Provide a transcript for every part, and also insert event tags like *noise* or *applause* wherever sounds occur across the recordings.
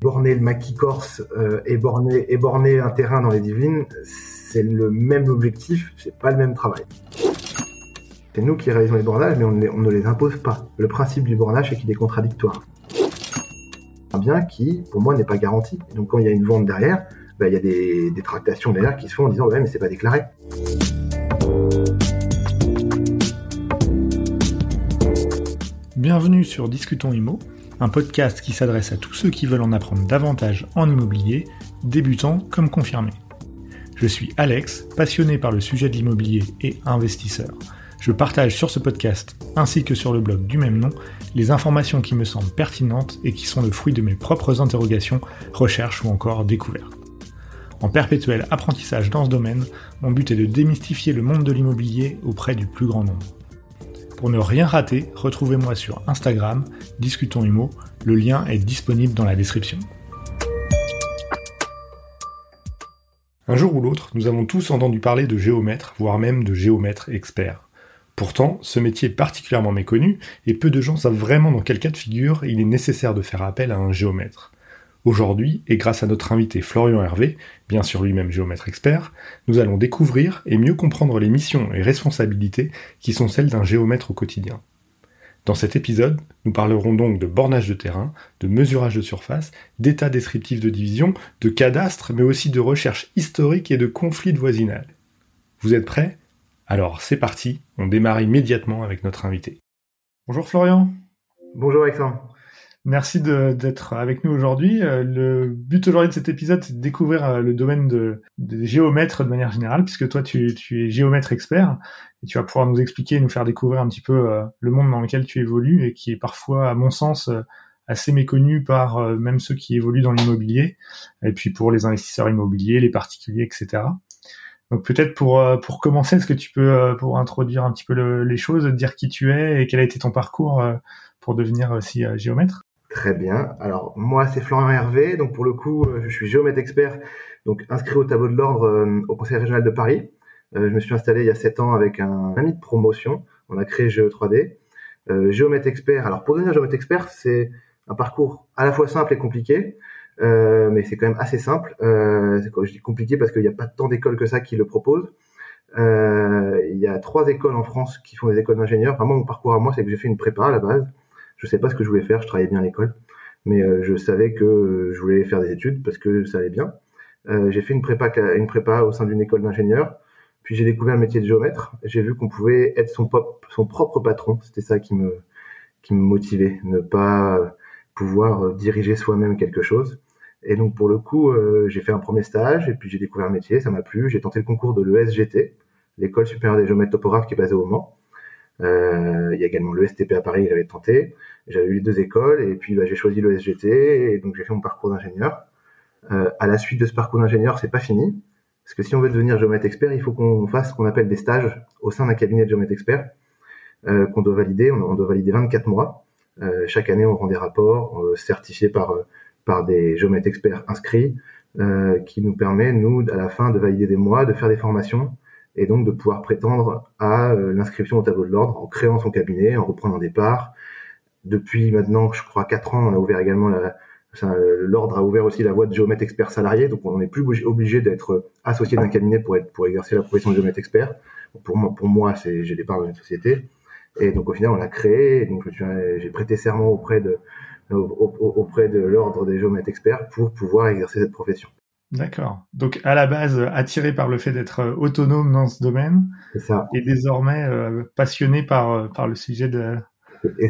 borner le maquis corse euh, et borner et borner un terrain dans les divines, c'est le même objectif, c'est pas le même travail. C'est nous qui réalisons les bornages, mais on ne, les impose pas. Le principe du bornage, c'est qu'il est contradictoire. Un bien qui, pour moi, n'est pas garanti. donc, quand il y a une vente derrière, bah, il y a des, tractations derrière qui se font en disant ouais, mais c'est pas déclaré. Bienvenue sur Discutons Imo, un podcast qui s'adresse à tous ceux qui veulent en apprendre davantage en immobilier, débutants comme confirmés. Je suis Alex, passionné par le sujet de l'immobilier et investisseur. Je partage sur ce podcast, ainsi que sur le blog du même nom, les informations qui me semblent pertinentes et qui sont le fruit de mes propres interrogations, recherches ou encore découvertes. En perpétuel apprentissage dans ce domaine, mon but est de démystifier le monde de l'immobilier auprès du plus grand nombre. Pour ne rien rater, retrouvez-moi sur Instagram, Discutons Humo, le lien est disponible dans la description. Un jour ou l'autre, nous avons tous entendu parler de géomètre, voire même de géomètre expert. Pourtant, ce métier est particulièrement méconnu et peu de gens savent vraiment dans quel cas de figure il est nécessaire de faire appel à un géomètre. Aujourd'hui, et grâce à notre invité Florian Hervé, bien sûr lui-même géomètre expert, nous allons découvrir et mieux comprendre les missions et responsabilités qui sont celles d'un géomètre au quotidien. Dans cet épisode, nous parlerons donc de bornage de terrain, de mesurage de surface, d'état descriptif de division, de cadastre, mais aussi de recherche historique et de conflits de voisinage. Vous êtes prêts? Alors c'est parti, on démarre immédiatement avec notre invité. Bonjour Florian. Bonjour Alexandre. Merci d'être avec nous aujourd'hui. Euh, le but aujourd'hui de cet épisode, c'est de découvrir euh, le domaine de, des géomètres de manière générale, puisque toi, tu, tu, es géomètre expert, et tu vas pouvoir nous expliquer, nous faire découvrir un petit peu euh, le monde dans lequel tu évolues, et qui est parfois, à mon sens, assez méconnu par même ceux qui évoluent dans l'immobilier, et puis pour les investisseurs immobiliers, les particuliers, etc. Donc peut-être pour pour commencer, est-ce que tu peux pour introduire un petit peu les choses, dire qui tu es et quel a été ton parcours pour devenir aussi géomètre? Très bien. Alors moi c'est Florent Hervé, donc pour le coup euh, je suis géomètre expert, donc inscrit au tableau de l'ordre euh, au Conseil régional de Paris. Euh, je me suis installé il y a sept ans avec un ami de promotion. On a créé Geo3D. géomètre expert. Alors pour devenir géomètre expert, c'est un parcours à la fois simple et compliqué, mais c'est quand même assez simple. quand je dis compliqué parce qu'il n'y a pas tant d'écoles que ça qui le proposent. il y a trois écoles en France qui font des écoles d'ingénieurs. Moi, mon parcours à moi, c'est que j'ai fait une prépa à la base. Je sais pas ce que je voulais faire, je travaillais bien à l'école, mais euh, je savais que je voulais faire des études parce que ça allait bien. Euh, j'ai fait une prépa, une prépa au sein d'une école d'ingénieur. Puis j'ai découvert le métier de géomètre. J'ai vu qu'on pouvait être son, son propre patron. C'était ça qui me, qui me motivait, ne pas pouvoir diriger soi-même quelque chose. Et donc pour le coup, euh, j'ai fait un premier stage et puis j'ai découvert le métier, ça m'a plu. J'ai tenté le concours de l'ESGT, l'école supérieure des géomètres topographes qui est basée au Mans. Euh, il y a également le STP à Paris, j'avais tenté. J'avais eu les deux écoles et puis bah, j'ai choisi le SGT et donc j'ai fait mon parcours d'ingénieur. Euh, à la suite de ce parcours d'ingénieur, c'est pas fini parce que si on veut devenir géomètre expert, il faut qu'on fasse ce qu'on appelle des stages au sein d'un cabinet de géomètre expert euh, qu'on doit valider. On, doit valider 24 mois. Euh, chaque année, on rend des rapports euh, certifiés par par des géomètres experts inscrits qui nous permet nous à la fin de valider des mois, de faire des formations et donc de pouvoir prétendre à euh, l'inscription au tableau de l'ordre en créant son cabinet, en reprenant des parts. Depuis maintenant, je crois, quatre ans, on a ouvert également la, l'ordre a ouvert aussi la voie de géomètre expert salarié, donc on n'est plus obligé d'être associé d'un cabinet pour être pour exercer la profession de géomètre expert. Pour moi, pour moi, c'est j'ai des parts dans une société, et donc au final on l'a créé. donc j'ai prêté serment auprès de auprès de l'ordre des géomètres experts pour pouvoir exercer cette profession. D'accord. Donc à la base attiré par le fait d'être euh, autonome dans ce domaine, ça. et désormais euh, passionné par euh, par le sujet de.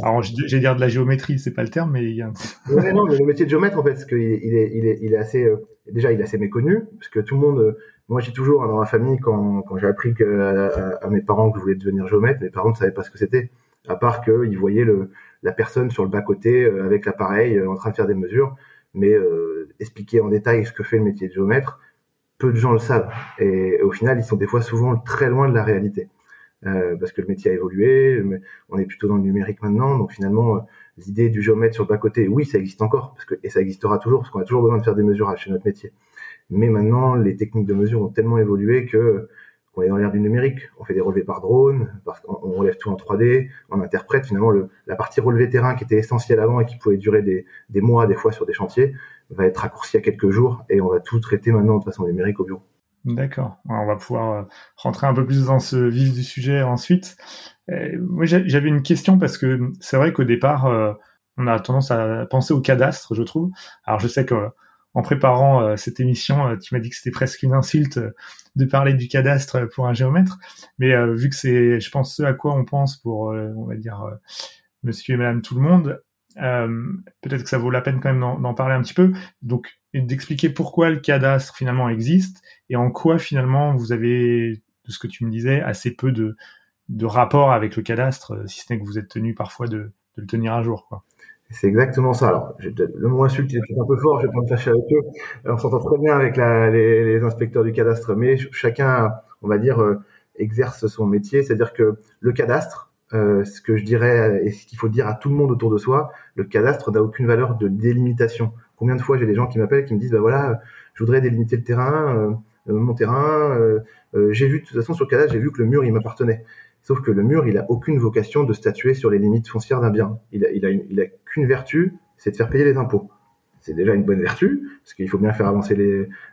Alors j'ai dire de la géométrie, c'est pas le terme, mais il y a. ouais, non, mais le métier de géomètre en fait, parce qu'il est, il est, il est, il est assez, déjà il est assez méconnu, parce que tout le monde, moi j'ai toujours dans ma famille quand quand j'ai appris que à, mes parents que je voulais devenir géomètre, mes parents ne savaient pas ce que c'était, à part qu'ils voyaient le la personne sur le bas côté avec l'appareil en train de faire des mesures mais euh, expliquer en détail ce que fait le métier de géomètre, peu de gens le savent. Et, au final, ils sont des fois souvent très loin de la réalité. Euh, parce que le métier a évolué, on est plutôt dans le numérique maintenant, donc finalement, euh, l'idée du géomètre sur le bas-côté, oui, ça existe encore, parce que, et ça existera toujours, parce qu'on a toujours besoin de faire des mesurages chez notre métier. Mais maintenant, les techniques de mesure ont tellement évolué que on est dans l'ère du numérique, on fait des relevés par drone, qu'on relève tout en 3D, on interprète finalement le, la partie relevé terrain qui était essentielle avant et qui pouvait durer des, des mois, des fois sur des chantiers, va être raccourci à quelques jours et on va tout traiter maintenant de façon numérique au bureau. D'accord. On va pouvoir euh, rentrer un peu plus dans ce vif du sujet ensuite. Euh, moi, j'avais une question parce que c'est vrai qu'au départ, euh, on a tendance à penser au cadastre, je trouve. Alors, je sais que en préparant cette émission, tu m'as dit que c'était presque une insulte de parler du cadastre pour un géomètre, mais vu que c'est, je pense, ce à quoi on pense pour, on va dire, Monsieur et Madame tout le monde, peut-être que ça vaut la peine quand même d'en parler un petit peu. Donc, d'expliquer pourquoi le cadastre finalement existe et en quoi finalement vous avez, de ce que tu me disais, assez peu de, de rapport avec le cadastre, euh, si ce n'est que vous êtes tenu parfois de, de le tenir à jour. Quoi. C'est exactement ça. Alors, le mot insulte est un peu fort, je vais pas me fâcher avec eux. on s'entend très bien avec la, les, les, inspecteurs du cadastre, mais chacun, on va dire, euh, exerce son métier. C'est-à-dire que le cadastre, euh, ce que je dirais et ce qu'il faut dire à tout le monde autour de soi, le cadastre n'a aucune valeur de délimitation. Combien de fois j'ai des gens qui m'appellent, qui me disent, bah voilà, je voudrais délimiter le terrain, euh, euh, mon terrain. Euh, j'ai vu, de toute façon, sur le cadastre, j'ai vu que le mur, il m'appartenait. Sauf que le mur, il a aucune vocation de statuer sur les limites foncières d'un bien. Il a, il a, il a qu'une vertu, c'est de faire payer les impôts. C'est déjà une bonne vertu, parce qu'il faut bien faire avancer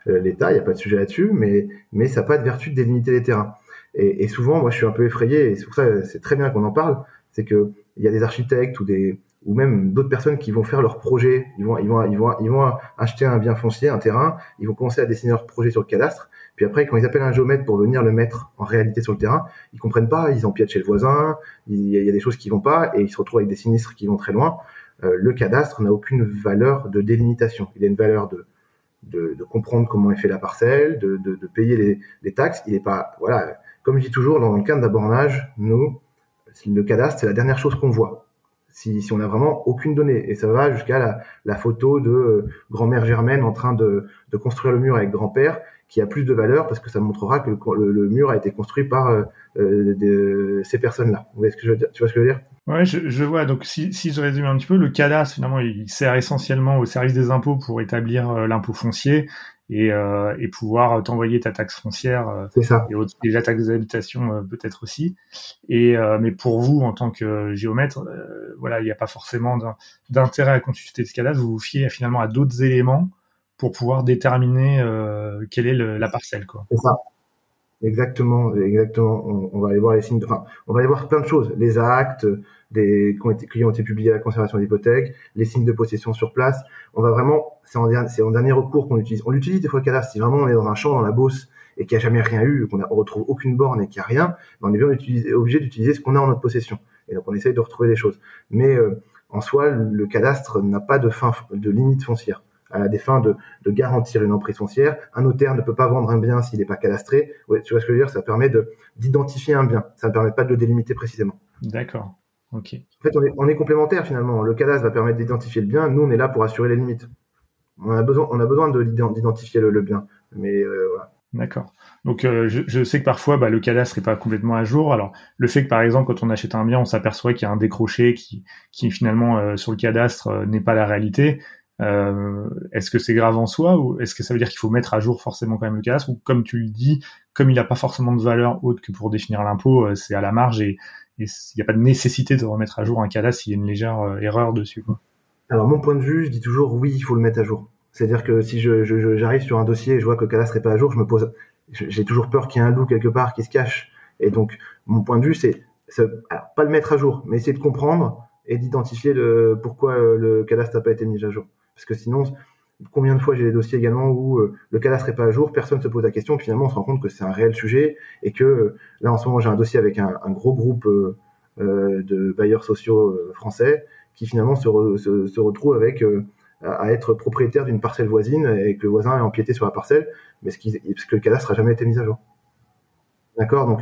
l'État, il n'y a pas de sujet là-dessus, mais, mais ça n'a pas de vertu de délimiter les terrains. Et, et, souvent, moi, je suis un peu effrayé, et c'est pour ça c'est très bien qu'on en parle, c'est que il y a des architectes ou des, ou même d'autres personnes qui vont faire leur projet, ils vont, ils vont, ils vont, ils vont acheter un bien foncier, un terrain, ils vont commencer à dessiner leur projet sur le cadastre, puis après, quand ils appellent un géomètre pour venir le mettre en réalité sur le terrain, ils comprennent pas, ils empiètent chez le voisin, il y a des choses qui vont pas, et ils se retrouvent avec des sinistres qui vont très loin. Euh, le cadastre n'a aucune valeur de délimitation. Il a une valeur de, de, comprendre comment est fait la parcelle, de, de, payer les, taxes. Il est pas, voilà, comme je dis toujours, dans le cadre d'un bornage, nous, le cadastre, c'est la dernière chose qu'on voit si, si on n'a vraiment aucune donnée. Et ça va jusqu'à la, la, photo de euh, grand-mère Germaine en train de, de, construire le mur avec grand-père, qui a plus de valeur parce que ça montrera que le, le, mur a été construit par euh, euh de, ces personnes-là. Tu vois ce que je veux dire? Ouais, je, je, vois. Donc, si, si je résume un petit peu, le cadastre, finalement, il sert essentiellement au service des impôts pour établir euh, l'impôt foncier et, euh, et pouvoir t'envoyer ta taxe foncière euh, ça. et, et la taxe des habitations euh, peut-être aussi. Et euh, mais pour vous en tant que géomètre, voilà, il n'y a pas forcément d'intérêt à consulter ce cadastre. Vous vous fiez finalement à d'autres éléments pour pouvoir déterminer quelle est le, la parcelle. C'est ça. Exactement, exactement. On, on, va aller voir les signes. Enfin, on va aller voir plein de choses. Les actes, des qui ont été, qui ont été publiés à la conservation d'hypothèques, les signes de possession sur place. On va vraiment, c'est en, en dernier recours qu'on utilise. On l'utilise des fois le cadastre. Si vraiment on est dans un champ, dans la Beauce, et qu'il n'y a jamais rien eu, qu'on on retrouve aucune borne et qu'il n'y a rien, ben on est bien obligé d'utiliser ce qu'on a en notre possession. Et donc on essaye de retrouver des choses. Mais euh, en soi, le cadastre n'a pas de fin, de limite foncière à des fins de, de, garantir une emprise foncière. Un notaire ne peut pas vendre un bien s'il n'est pas cadastré. Ouais, tu vois ce que je veux dire? Ça permet d'identifier un bien. Ça ne permet pas de le délimiter précisément. D'accord. Ok. En fait, on est, on est complémentaires finalement. Le cadastre va permettre d'identifier le bien. Nous, on est là pour assurer les limites. On a besoin, on a besoin d'identifier le, le, bien. Mais euh, voilà. D'accord. Donc euh, je, je, sais que parfois bah, le cadastre n'est pas complètement à jour. Alors le fait que par exemple quand on achète un bien, on s'aperçoit qu'il y a un décroché qui, qui finalement euh, sur le cadastre euh, n'est pas la réalité, euh, est-ce que c'est grave en soi ou est-ce que ça veut dire qu'il faut mettre à jour forcément quand même le cadastre ou comme tu le dis, comme il n'a pas forcément de valeur autre que pour définir l'impôt, euh, c'est à la marge et il n'y a pas de nécessité de remettre à jour un cadastre s'il y a une légère euh, erreur dessus. Quoi. Alors mon point de vue, je dis toujours oui, il faut le mettre à jour. C'est-à-dire que si je, je, j'arrive sur un dossier et je vois que le cadastre n'est pas à jour, je me pose, j'ai toujours peur qu'il y ait un loup quelque part qui se cache. Et donc mon point de vue, c'est, pas le mettre à jour, mais essayer de comprendre et d'identifier le, pourquoi le cadastre n'a pas été mis à jour. Parce que sinon, combien de fois j'ai des dossiers également où euh, le cadastre n'est pas à jour, personne se pose la question, finalement on se rend compte que c'est un réel sujet et que euh, là en ce moment j'ai un dossier avec un, gros groupe euh, euh de bailleurs sociaux français qui finalement se, re, se, retrouve avec à être propriétaire d'une parcelle voisine et que le voisin est empiété sur la parcelle, mais ce parce que le cadastre n'a jamais été mis à jour. D'accord?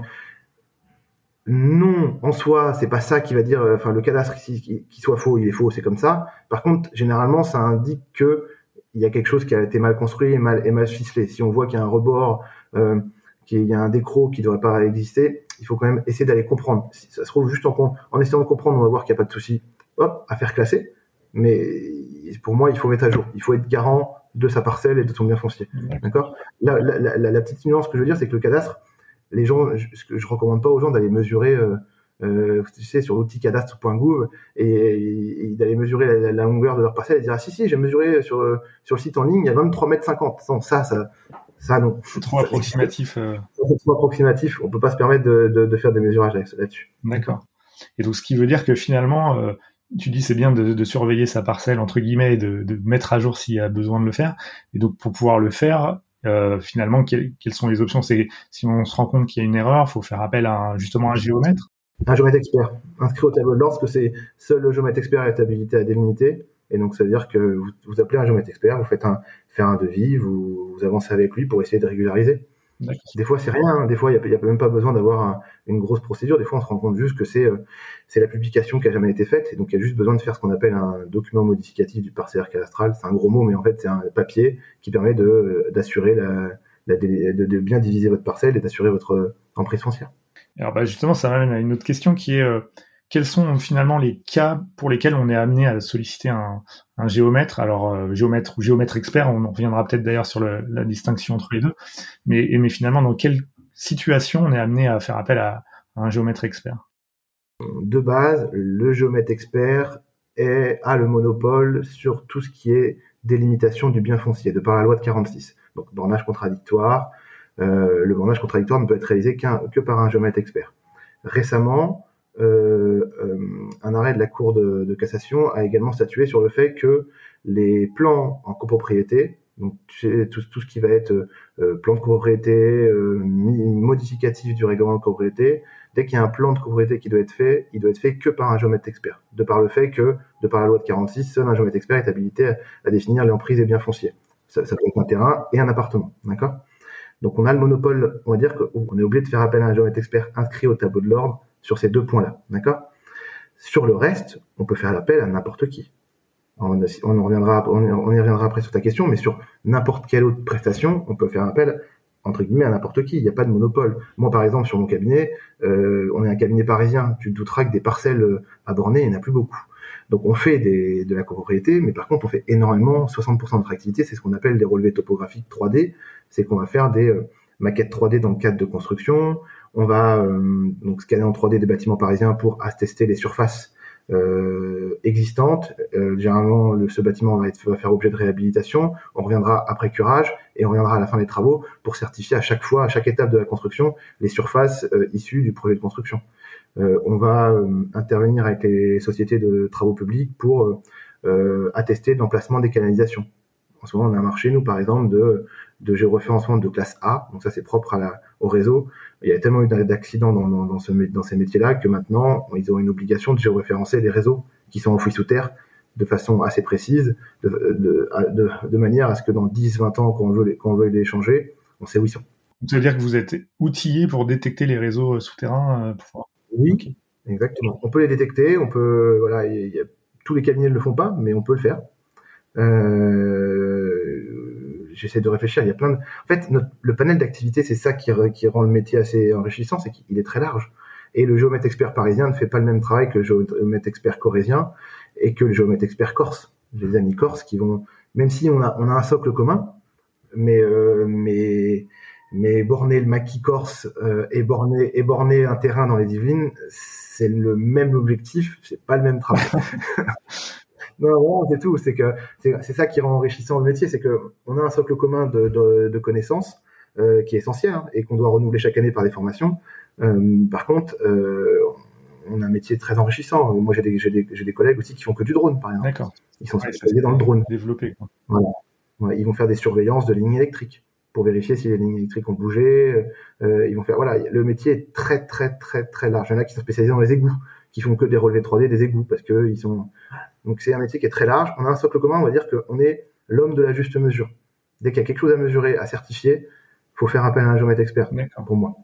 Non, en soi, c'est pas ça qui va dire, enfin, le cadastre qui, qui, soit faux, il est faux, c'est comme ça. Par contre, généralement, ça indique que il y a quelque chose qui a été mal construit et mal, et mal ficelé. Si on voit qu'il y a un rebord, euh, qu'il y a un décroc qui devrait pas exister, il faut quand même essayer d'aller comprendre. Si ça se trouve juste en, en essayant de comprendre, on va voir qu'il n'y a pas de souci. Hop, à faire classer. Mais pour moi, il faut mettre à jour. Il faut être garant de sa parcelle et de son bien foncier. D'accord? La, la, la, la, petite nuance que je veux dire, c'est que le cadastre, les gens, ce que je recommande pas aux gens d'aller mesurer, euh, tu sais, sur l'outil cadastre.gouv et, et, d'aller mesurer la, longueur de leur parcelle et dire ah si si j'ai mesuré sur sur le site en ligne il y a 23 mètres 50 non ça ça ça non. C'est trop approximatif euh... c'est trop approximatif. On peut pas se permettre de, de, de faire des mesurages là-dessus. D'accord. Et donc ce qui veut dire que finalement euh, tu dis c'est bien de, de, surveiller sa parcelle entre guillemets et de, de mettre à jour s'il y a besoin de le faire. Et donc pour pouvoir le faire euh, finalement, quelles, sont les options? Si on se rend compte qu'il y a une erreur, faut faire appel à un, justement un géomètre. Un géomètre expert, inscrit au tableau de l'ordre, parce que c'est seul le géomètre expert est habilité à délimiter. Et donc, ça veut dire que vous, appelez un géomètre expert, vous faites un, faire un devis, vous avancez avec lui pour essayer de régulariser. Des fois, c'est rien. Hein. Des fois, il n'y a, a, même pas besoin d'avoir une grosse procédure. Des fois, on se rend compte juste que c'est euh, c'est la publication qui a jamais été faite. Et donc, il y a juste besoin de faire ce qu'on appelle un document modificatif du parcellaire cadastral. C'est un gros mot, mais en fait, c'est un papier qui permet de d'assurer la, la de, de, bien diviser votre parcelle et d'assurer votre emprise foncière. Alors, bah, justement, ça m'amène à une autre question qui est euh, quels sont finalement les cas pour lesquels on est amené à solliciter un, géomètre? Alors euh, géomètre ou géomètre expert, on reviendra peut-être d'ailleurs sur la distinction entre les deux. Mais, finalement, dans quelle situation on est amené à faire appel à, un géomètre expert? De base, le géomètre expert est, a le monopole sur tout ce qui est délimitation du bien foncier, de par la loi de 46. Donc bornage contradictoire. Euh, le bornage contradictoire ne peut être réalisé qu'un que par un géomètre expert. Récemment, un arrêt de la Cour de, cassation a également statué sur le fait que les plans en copropriété, donc tout, ce qui va être euh, plan de copropriété, euh, modificatif du règlement de copropriété, dès qu'il y a un plan de copropriété qui doit être fait, il doit être fait que par un géomètre expert, de par le fait que, de par la loi de 46, seul un géomètre expert est habilité à, à définir l'emprise des biens fonciers. Ça, ça peut être un terrain et un appartement, Donc on a le monopole, on va dire qu'on est obligé de faire appel à un géomètre expert inscrit au tableau de l'ordre sur ces deux points-là, d'accord? Sur le reste, on peut faire appel à n'importe qui. On, reviendra, on, y reviendra après sur ta question, mais sur n'importe quelle autre prestation, on peut faire appel entre guillemets à n'importe qui. Il n'y a pas de monopole. Moi, par exemple, sur mon cabinet, euh, on est un cabinet parisien. Tu te douteras que des parcelles euh, à borner, il n'y en a plus beaucoup. Donc, on fait de la copropriété, mais par contre, on fait énormément. 60% de notre activité, c'est ce qu'on appelle des relevés topographiques 3D. C'est qu'on va faire des euh, maquettes 3D dans le cadre de construction. On va euh, donc scanner en 3D des bâtiments parisiens pour attester les surfaces euh, existantes. Euh, généralement, le, ce bâtiment va, être, faire objet de réhabilitation. On reviendra après curage et on reviendra à la fin des travaux pour certifier à chaque fois, à chaque étape de la construction, les surfaces issues du projet de construction. On va intervenir avec les sociétés de travaux publics pour attester l'emplacement des canalisations. En ce moment, on a un marché, nous, par exemple, de, de de classe A. Donc ça, c'est propre au réseau. Il y a tellement eu d'accidents dans, dans, dans, ce, dans ces métiers-là que maintenant, ils ont une obligation de géoréférencer les réseaux qui sont enfouis sous terre de façon assez précise, de, de, de, de manière à ce que dans 10, 20 ans, quand on veut les, quand on veut les changer, on sait où ils sont. Ça veut dire que vous êtes outillé pour détecter les réseaux euh, souterrains euh, pour... Oui, okay. exactement. On peut les détecter, on peut, voilà, y a, y a, tous les cabinets ne le font pas, mais on peut le faire. Euh, J'essaie de réfléchir. Il y a plein de. En fait, le panel d'activités, c'est ça qui, rend le métier assez enrichissant, c'est qu'il est très large. Et le géomètre expert parisien ne fait pas le même travail que le géomètre expert corésien et que le géomètre expert corse. J'ai des amis corses qui vont, même si on a, on a un socle commun, mais, euh, mais, mais borner le maquis corse euh, et borner et borner un terrain dans les Yvelines, c'est le même objectif, c'est pas le même travail. *laughs* Non, non c'est tout. C'est que c'est ça qui rend enrichissant le métier, c'est que on a un socle commun de, de, de connaissances euh, qui est essentiel hein, et qu'on doit renouveler chaque année par des formations. Euh, par contre, euh, on a un métier très enrichissant. Moi, j'ai des, des, des, collègues aussi qui font que du drone, par exemple. D'accord. Ils sont spécialisés dans le drone. Développé. Quoi. Voilà. Ouais, ils vont faire des surveillances de lignes électriques pour vérifier si les lignes électriques ont bougé. Euh, ils vont faire. Voilà, le métier est très, très, très, très large. Il y en a qui sont spécialisés dans les égouts, qui font que des relevés 3D des égouts parce que ils sont donc c'est un métier qui est très large. On a un socle commun, on va dire qu'on est l'homme de la juste mesure. Dès qu'il y a quelque chose à mesurer, à certifier, faut faire appel à un géomètre expert. Pour moi,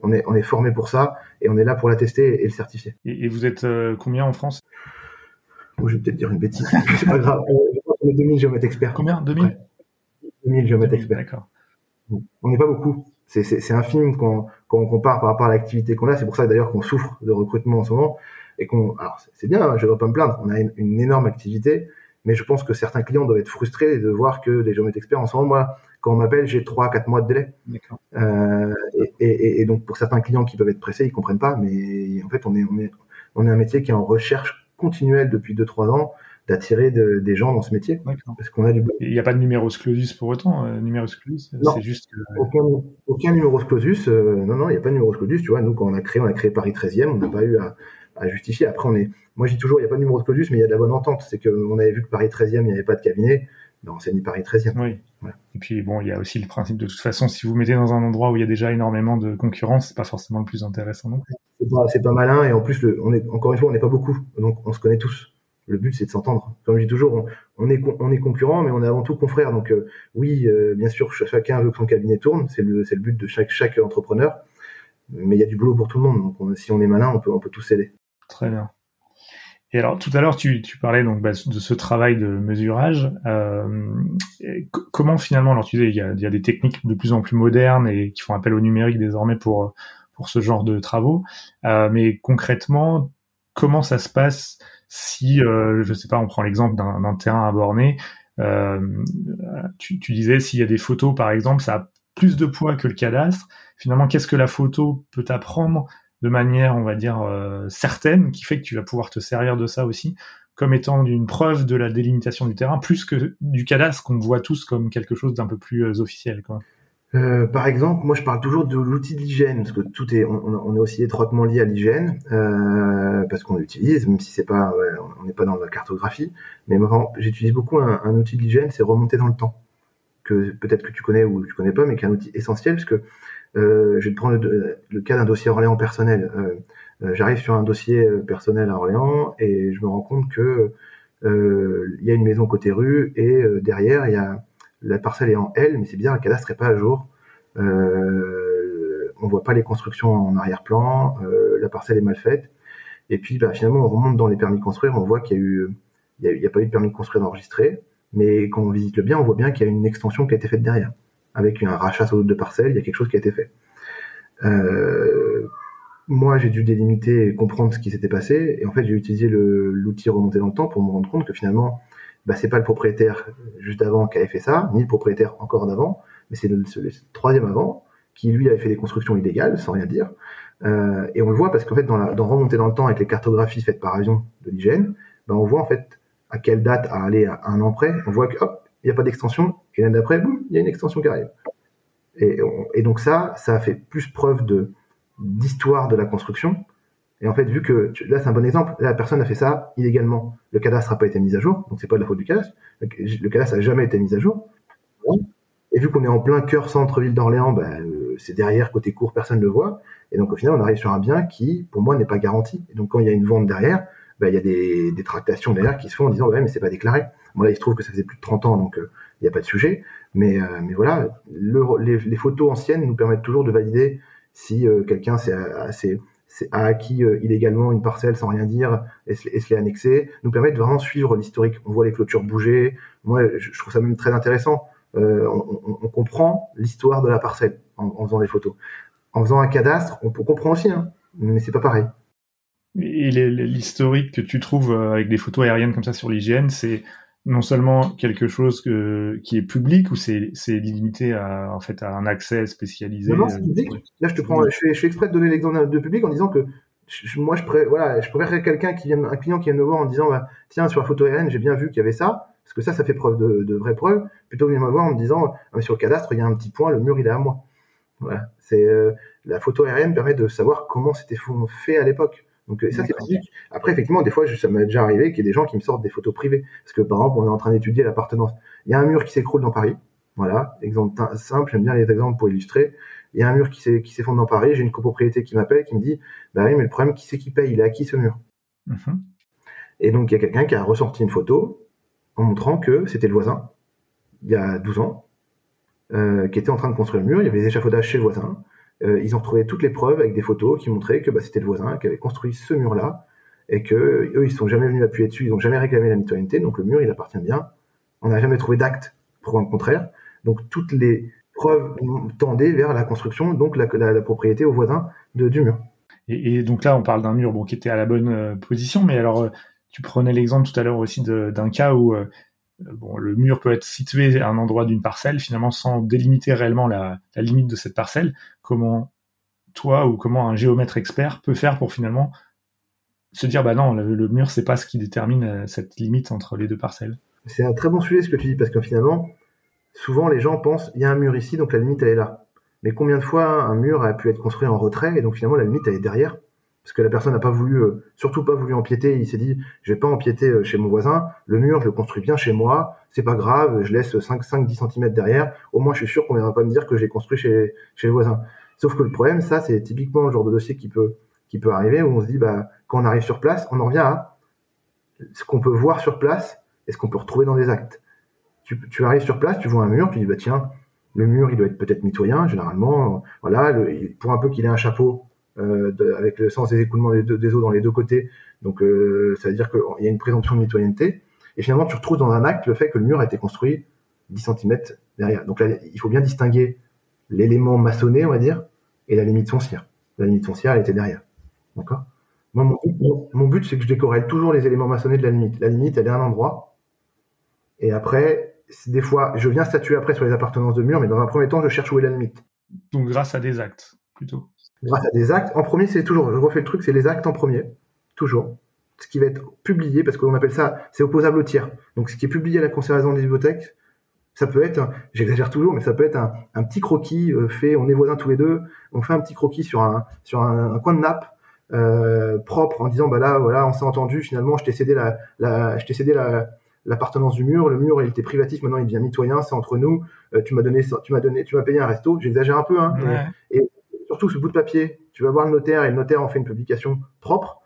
on est on est formé pour ça et on est là pour la tester et le certifier. Et, et vous êtes euh, combien en France? Oh, Je vais peut-être dire une bêtise. c'est pas grave. Je crois qu'on est 2000 géomètres experts. Combien? 2000 ouais. 2000 géomètres experts. D'accord. On n'est pas beaucoup. C'est infime quand, quand on compare par rapport à l'activité qu'on a. C'est pour ça d'ailleurs qu'on souffre de recrutement en ce moment et qu'on, alors c'est bien, hein, je ne vais pas me plaindre, on a une, une, énorme activité, mais je pense que certains clients doivent être frustrés de voir que les géomètres experts, en ce moment, moi, quand on m'appelle, j'ai 3 quatre mois de délai. Euh, et, et, donc, pour certains clients qui peuvent être pressés, ils comprennent pas, mais en fait, on est, on est, on est un métier qui est en recherche continuelle depuis 2-3 ans d'attirer des gens dans ce métier. Parce qu'on a du. Il n'y a pas de numéros clausus pour autant. Euh, numéros clausus, c'est juste. Aucun, aucun numéros clausus. Euh, non, non, il n'y a pas de numéros clausus. Tu vois, nous, quand on a créé, on a créé Paris 13e, on n'a pas eu à, à, justifier. Après, on est. Moi, je dis toujours, il n'y a pas de numéros clausus, mais il y a de la bonne entente. C'est qu'on avait vu que Paris 13e, il n'y avait pas de cabinet. Non, c'est ni Paris 13e. Oui. Et puis, bon, il y a aussi le principe de toute façon, si vous mettez dans un endroit où il y a déjà énormément de concurrence, c'est pas forcément le plus intéressant non plus. C'est pas, pas malin, et en plus, le, on est, encore une fois, on n'est pas beaucoup. Donc, on se connaît tous le but c'est de s'entendre. Comme je dis toujours, on, est on est concurrent, mais on est avant tout confrères. Donc euh, oui, euh, bien sûr, chacun veut que son cabinet tourne, c'est le c'est le but de chaque chaque entrepreneur. Mais il y a du boulot pour tout le monde. Donc si on est malin, on peut on peut tous s'aider. Très bien. Et alors tout à l'heure tu, tu parlais donc bah, de ce travail de mesurage. Euh, comment finalement alors tu disais il y a, des techniques de plus en plus modernes et qui font appel au numérique désormais pour pour ce genre de travaux. Mais concrètement, comment ça se passe si, euh, je sais pas, on prend l'exemple d'un terrain à borner, euh, tu, tu, disais s'il y a des photos, par exemple, ça a plus de poids que le cadastre. Finalement, qu'est-ce que la photo peut apprendre de manière, on va dire, euh, certaine, qui fait que tu vas pouvoir te servir de ça aussi comme étant une preuve de la délimitation du terrain, plus que du cadastre qu'on voit tous comme quelque chose d'un peu plus euh, officiel. Euh, par exemple, moi je parle toujours de l'outil de l'hygiène parce que tout est, on, est aussi étroitement lié à l'hygiène euh, parce qu'on l'utilise, même si c'est pas, on n'est pas dans la cartographie. Mais j'utilise beaucoup un, outil de l'hygiène, c'est remonter dans le temps, que peut-être que tu connais ou tu connais pas, mais qui est un outil essentiel parce que euh, je vais te prendre le, cas d'un dossier Orléans personnel. J'arrive sur un dossier personnel à Orléans et je me rends compte que il y a une maison côté rue et derrière il y a la parcelle est en L, mais c'est bien, le cadastre n'est pas à jour. Euh, on voit pas les constructions en arrière-plan, euh, la parcelle est mal faite. Et puis bah, finalement, on remonte dans les permis de construire, on voit qu'il y a eu, a, pas eu de permis de construire enregistré, mais quand on visite le bien, on voit bien qu'il y a une extension qui a été faite derrière, avec un rachat sur de parcelle, il y a quelque chose qui a été fait. Euh, moi, j'ai dû délimiter et comprendre ce qui s'était passé, et en fait, j'ai utilisé l'outil remonter dans le temps pour me rendre compte que finalement, bah, c'est pas le propriétaire juste avant qui avait fait ça, ni le propriétaire encore d'avant, mais c'est le, troisième avant qui lui avait fait des constructions illégales sans rien dire. Euh, et on le voit parce qu'en fait, dans, la, dans remonter dans le temps avec les cartographies faites par avion de l'hygiène, bah, on voit en fait à quelle date à aller à un an près. On voit que hop, il n'y a pas d'extension, et l'année d'après, boum, il y a une extension qui arrive. Et, et, donc ça, ça a fait plus preuve de d'histoire de la construction et en fait, vu que là, c'est un bon exemple, la personne a fait ça illégalement. Le cadastre n'a pas été mis à jour, donc c'est pas de la faute du cadastre. Le cadastre n'a jamais été mis à jour. Et vu qu'on est en plein cœur centre-ville d'Orléans, bah, euh, c'est derrière, côté court, personne ne le voit. Et donc au final, on arrive sur un bien qui, pour moi, n'est pas garanti. Et donc quand il y a une vente derrière, bah, il y a des, des, tractations derrière qui se font en disant ouais mais c'est pas déclaré. Bon là il se trouve que ça faisait plus de 30 ans donc euh, il n'y a pas de sujet. Mais, euh, voilà, le, les, les, photos anciennes nous permettent toujours de valider si quelqu'un s'est a acquis euh, illégalement une parcelle sans rien dire et se, l'est annexé, nous permet de vraiment suivre l'historique. On voit les clôtures bouger. Moi, je, trouve ça même très intéressant. Euh, on, comprend l'histoire de la parcelle en, faisant des photos. En faisant un cadastre, on, peut comprend aussi, hein, mais c'est pas pareil. Et l'historique que tu trouves euh, avec des photos aériennes comme ça sur l'hygiène, c'est non seulement quelque chose que, qui est public ou c'est limité à, en fait, à un accès spécialisé Non, c'est public. Là, je te prends, je fais, je fais exprès de donner l'exemple de public en disant que moi, je, pré, voilà, je préférerais quelqu'un qui vient, un client qui vient me voir en disant, bah, tiens, sur la photo aérienne, j'ai bien vu qu'il y avait ça, parce que ça, ça fait preuve de, de vraie preuve, plutôt que de me voir en me disant, ah, sur le cadastre, il y a un petit point, le mur, il est à moi. Voilà. C'est, euh, la photo aérienne permet de savoir comment c'était fait à l'époque. Donc euh, ça c'est. Après effectivement des fois ça m'est déjà arrivé qu'il y ait des gens qui me sortent des photos privées parce que par exemple on est en train d'étudier l'appartenance. Il y a un mur qui s'écroule dans Paris. Voilà, exemple simple, j'aime bien les exemples pour illustrer. Il y a un mur qui s'effondre dans Paris, j'ai une copropriété qui m'appelle qui me dit bah oui mais le problème qui c'est qui paye, il est à qui ce mur mm-hmm. Et donc il y a quelqu'un qui a ressorti une photo en montrant que c'était le voisin il y a 12 ans euh, qui était en train de construire le mur, il y avait des échafaudages chez le voisin ils ont retrouvé toutes les preuves avec des photos qui montraient que bah, c'était le voisin qui avait construit ce mur-là et que eux ils sont jamais venus appuyer dessus, ils n'ont jamais réclamé la mitoyenneté, donc le mur il appartient bien. On n'a jamais trouvé d'acte pour le contraire. Donc toutes les preuves tendaient vers la construction, donc la, propriété au voisin de, du mur. Et, donc là, on parle d'un mur bon, qui était à la bonne euh, position, mais alors, euh, tu prenais l'exemple tout à l'heure aussi d'un cas où le mur peut être situé à un endroit d'une parcelle, finalement sans délimiter réellement la, limite de cette parcelle. Comment toi ou comment un géomètre expert peut faire pour finalement se dire bah non, le, mur c'est pas ce qui détermine cette limite entre les deux parcelles? C'est un très bon sujet ce que tu dis parce que finalement, souvent les gens pensent il y a un mur ici donc la limite elle est là. Mais combien de fois un mur a pu être construit en retrait et donc finalement la limite elle est derrière? Parce que la personne n'a pas voulu, euh, surtout pas voulu empiéter. Il s'est dit, je vais pas empiéter euh, chez mon voisin. Le mur, je le construis bien chez moi. C'est pas grave. Je laisse 5, 5, 10 cm derrière. Au moins, je suis sûr qu'on viendra pas me dire que j'ai construit chez, chez le voisin. Sauf que le problème, ça, c'est typiquement le genre de dossier qui peut, qui peut arriver où on se dit, bah, quand on arrive sur place, on en revient à ce qu'on peut voir sur place et ce qu'on peut retrouver dans des actes. Tu, arrives sur place, tu vois un mur, tu dis, bah, tiens, le mur, il doit être peut-être mitoyen, généralement. Voilà, pour un peu qu'il ait un chapeau, euh, avec le sens des écoulements des, des, eaux dans les deux côtés. Donc, euh, ça veut dire qu'il y a une présomption de mitoyenneté. Et finalement, tu retrouves dans un acte le fait que le mur a été construit 10 cm derrière. Donc là, il faut bien distinguer l'élément maçonné, on va dire, et la limite foncière. La limite foncière, elle était derrière. D'accord? Moi, mon, but, c'est que je décorrèle toujours les éléments maçonnés de la limite. La limite, elle est à un endroit. Et après, des fois, je viens statuer après sur les appartenances de mur, mais dans un premier temps, je cherche où est la limite. Donc grâce à des actes, plutôt grâce à des actes. En premier, c'est toujours, je refais le truc, c'est les actes en premier, toujours. Ce qui va être publié, parce qu'on appelle ça, c'est opposable au tiers. Donc, ce qui est publié à la conservation des bibliothèques, ça peut être, j'exagère toujours, mais ça peut être un, petit croquis euh, fait, on est voisins tous les deux, on fait un petit croquis sur un, sur un, coin de nappe, euh, propre, en disant, bah là, voilà, on s'est entendu, finalement, je t'ai cédé la, la, je t'ai cédé la, l'appartenance du mur, le mur il était privatif, maintenant il devient mitoyen, c'est entre nous. Euh, tu m'as donné, tu m'as donné, tu m'as payé un resto. J'exagère un peu, hein. Et, surtout ce bout de papier, tu vas voir le notaire et le notaire en fait une publication propre,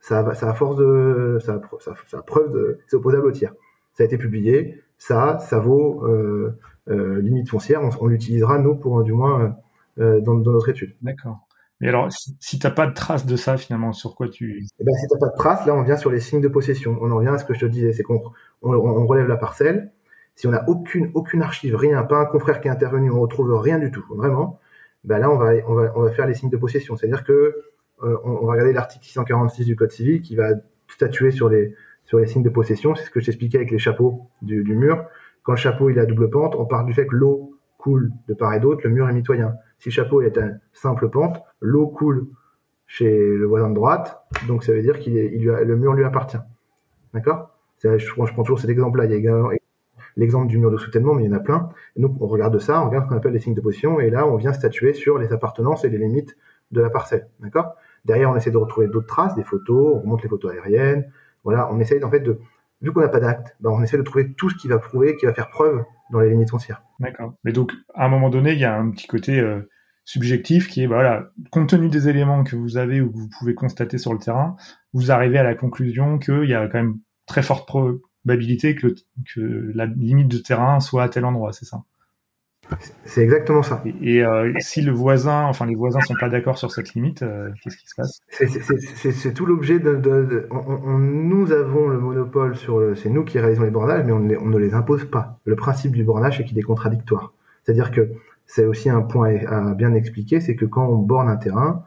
ça, ça a force de, ça, ça, preuve de, c'est opposable au tiers. Ça a été publié, ça, ça vaut euh, euh, limite foncière. On, l'utilisera nous pour du moins euh, dans, notre étude. D'accord. Mais alors, si, tu t'as pas de trace de ça finalement, sur quoi tu eh ben, si t'as pas de trace, là, on vient sur les signes de possession. On en revient à ce que je te disais, c'est qu'on on, relève la parcelle. Si on n'a aucune aucune archive, rien, pas un confrère qui est intervenu, on retrouve rien du tout, vraiment ben là on va, on va, on va faire les signes de possession. C'est-à-dire que euh, on, va regarder l'article 646 du Code civil qui va statuer sur les, sur les signes de possession. C'est ce que je t'expliquais avec les chapeaux du, mur. Quand le chapeau il est double pente, on part du fait que l'eau coule de part et d'autre, le mur est mitoyen. Si le chapeau est à simple pente, l'eau coule chez le voisin de droite, donc ça veut dire qu'il il le mur lui appartient. D'accord? Je, prends toujours cet exemple-là. Il y a l'exemple du mur de soutènement, mais il y en a plein. Et donc, on regarde ça, on regarde ce qu'on appelle les signes de position, et là, on vient statuer sur les appartenances et les limites de la parcelle. D'accord? Derrière, on essaie de retrouver d'autres traces, des photos, on remonte les photos aériennes. Voilà, on essaye en fait de, vu qu'on n'a pas d'acte, ben on essaie de trouver tout ce qui va prouver, qui va faire preuve dans les limites foncières. D'accord. Mais donc, à un moment donné, il y a un petit côté euh, subjectif qui est, bah, voilà, compte tenu des éléments que vous avez ou que vous pouvez constater sur le terrain, vous arrivez à la conclusion qu'il y a quand même très forte preuve probabilité que, que la limite de terrain soit à tel endroit, c'est ça? C'est exactement ça. Et, euh, si le voisin, enfin les voisins sont pas d'accord sur cette limite, euh, qu'est-ce qui se passe? C'est tout l'objet de. on, nous avons le monopole sur. C'est nous qui réalisons les bornages, mais on, on, ne les impose pas. Le principe du bornage, c'est qu'il est contradictoire. C'est-à-dire que c'est aussi un point à bien expliquer, c'est que quand on borne un terrain,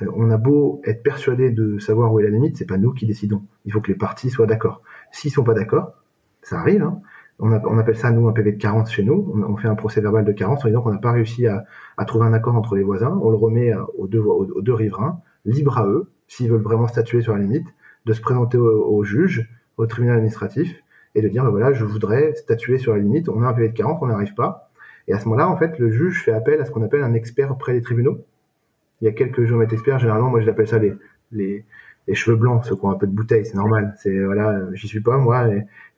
euh, on a beau être persuadé de savoir où est la limite, c'est pas nous qui décidons. Il faut que les parties soient d'accord. S'ils sont pas d'accord, ça arrive. Hein. On, appelle ça nous un PV de carence chez nous. On, fait un procès verbal de carence en disant qu'on n'a pas réussi à, trouver un accord entre les voisins. On le remet aux deux, aux, deux riverains, libre à eux, s'ils veulent vraiment statuer sur la limite, de se présenter au, juge, au tribunal administratif, et de dire ben voilà, je voudrais statuer sur la limite. On a un PV de carence, on n'arrive pas. Et à ce moment-là, en fait, le juge fait appel à ce qu'on appelle un expert auprès des tribunaux il y a quelques géomètres experts, généralement, moi, je l'appelle ça les, les, les, cheveux blancs, ceux qui ont un peu de bouteille, c'est normal. C'est, voilà, j'y suis pas, moi,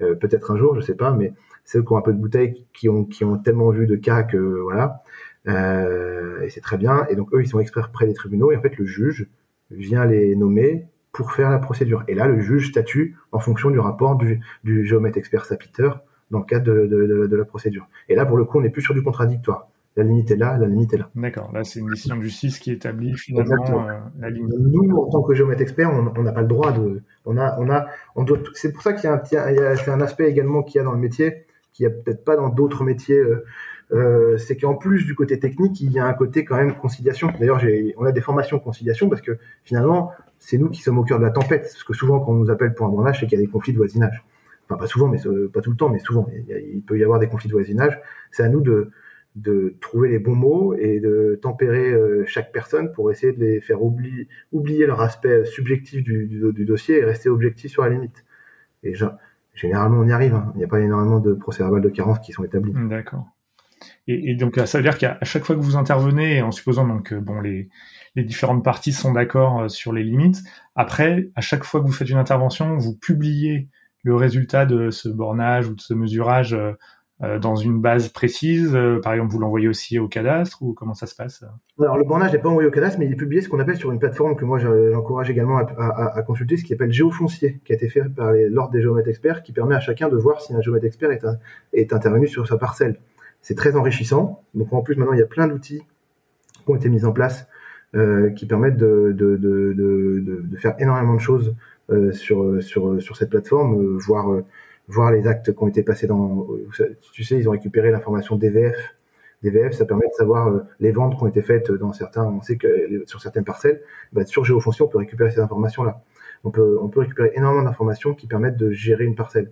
euh, peut-être un jour, je sais pas, mais ceux qui ont un peu de bouteille, qui ont, tellement vu de cas que, voilà, euh, et c'est très bien. Et donc, eux, ils sont experts près des tribunaux, et en fait, le juge vient les nommer pour faire la procédure. Et là, le juge statue en fonction du rapport du, géomètre expert sapiteur dans le cadre de, de, de, la procédure. Et là, pour le coup, on n'est plus sur du contradictoire la limite est là, la limite est là. D'accord, là c'est une décision de justice qui établit finalement euh, la limite. Nous, en tant que géomètre expert, on n'a pas le droit de, on a, on a, on doit. C'est pour ça qu'il y a un, c'est un aspect également qu'il y a dans le métier, qu'il n'y a peut-être pas dans d'autres métiers. Euh, euh, c'est qu'en plus du côté technique, il y a un côté quand même conciliation. D'ailleurs, on a des formations conciliation parce que finalement, c'est nous qui sommes au cœur de la tempête. Parce que souvent, quand on nous appelle pour un bornage, c'est qu'il y a des conflits de voisinage. Enfin, pas souvent, mais pas tout le temps, mais souvent. Il, peut y avoir des conflits de voisinage. C'est à nous de, de trouver les bons mots et de tempérer euh, chaque personne pour essayer de les faire oublier, oublier leur aspect subjectif du, dossier et rester objectif sur la limite. Et généralement, on y arrive. Hein. Il n'y a pas énormément de procès-verbal de carence qui sont établis. D'accord. Et, donc, ça veut dire qu'à chaque fois que vous intervenez, en supposant donc que bon, les, les différentes parties sont d'accord euh, sur les limites, après, à chaque fois que vous faites une intervention, vous publiez le résultat de ce bornage ou de ce mesurage euh, dans une base précise Par exemple, vous l'envoyez aussi au cadastre ou comment ça se passe? Alors, le bornage n'est pas envoyé au cadastre, mais il est publié ce qu'on appelle sur une plateforme que moi j'encourage également à, consulter, ce qui s'appelle Géofoncier, qui a été fait par l'ordre des géomètres experts, qui permet à chacun de voir si un géomètre expert est, est intervenu sur sa parcelle. C'est très enrichissant. Donc en plus, maintenant, il y a plein d'outils qui ont été mis en place euh, qui permettent de, de, de, de, faire énormément de choses euh, sur, sur, sur cette plateforme, euh, voir, voir les actes qui ont été passés dans... Tu sais, ils ont récupéré l'information DVF. DVF, ça permet de savoir les ventes qui ont été faites dans certains... On sait que sur certaines parcelles, bah, sur Géofonction, on peut récupérer ces informations-là. On peut, on peut récupérer énormément d'informations qui permettent de gérer une parcelle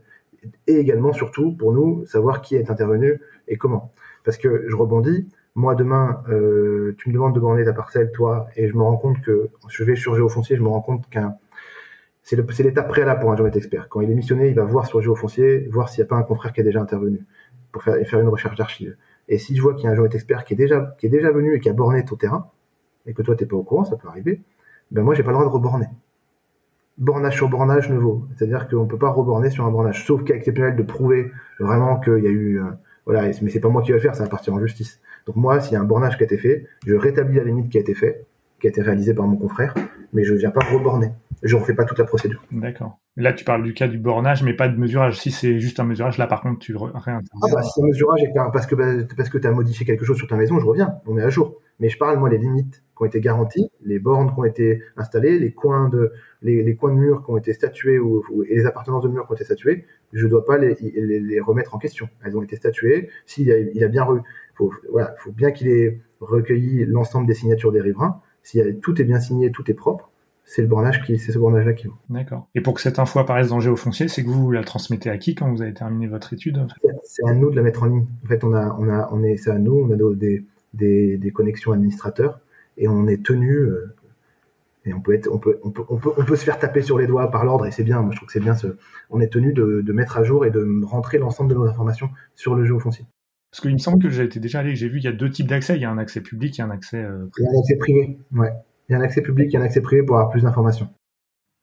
et également, surtout, pour nous, savoir qui est intervenu et comment. Parce que je rebondis, moi demain, euh, tu me demandes de borner ta parcelle, toi, et je me rends compte que je vais sur Géofoncier, je me rends compte qu'un c'est l'étape préalable pour un géomètre expert. Quand il est missionné, il va voir sur Géofoncier, voir s'il n'y a pas un confrère qui est déjà intervenu pour faire, une recherche d'archives. Et si je vois qu'il y a un géomètre expert qui est déjà qui est déjà venu et qui a borné ton terrain, et que toi t'es pas au courant, ça peut arriver, ben moi j'ai pas le droit de reborner bornage sur bornage ne vaut. C'est-à-dire qu'on ne peut pas reborner sur un bornage, sauf cas exceptionnel de prouver vraiment qu'il y a eu... Euh, voilà, mais c'est pas moi qui vais le faire, ça va partir en justice. Donc moi, s'il y a un bornage qui a été fait, je rétablis la limite qui a été faite, qui a été réalisée par mon confrère, mais je ne viens pas reborner. Je ne refais pas toute la procédure. D'accord. Là, tu parles du cas du bornage, mais pas de mesurage. Si c'est juste un mesurage, là, par contre, tu réinterviens. Ah bah, si c'est un mesurage parce que, parce que tu as modifié quelque chose sur ta maison, je reviens. On met à jour. Mais je parle, moi, les limites qui ont été garanties, les bornes qui ont été installées, les coins de, les, coins de murs qui ont été statués ou, et les appartenances de murs qui ont été statuées, je ne dois pas les, les, remettre en question. Elles ont été statuées. S'il a, il a bien, faut, voilà, faut bien qu'il ait recueilli l'ensemble des signatures des riverains. Si tout est bien signé, tout est propre, c'est le bornage qui, c'est ce bornage-là qui vaut. D'accord. Et pour que cette info apparaisse dans Géofoncier, c'est que vous la transmettez à qui quand vous avez terminé votre étude? C'est à nous de la mettre en ligne. En fait, on a, on a, on est, c'est à nous, on a des, des, des connexions administrateurs et on est tenu. Euh, et on peut être, on peut, on peut, on peut, on peut se faire taper sur les doigts par l'ordre et c'est bien. Moi, je trouve que c'est bien. Ce, on est tenu de, de, mettre à jour et de rentrer l'ensemble de nos informations sur le Géofoncier. Parce qu'il me semble que j'ai été déjà allé, j'ai vu, il y a deux types d'accès. Il y a un accès public et un accès. Euh, il y a un accès privé, ouais. Il y a un accès public et un accès privé pour avoir plus d'informations.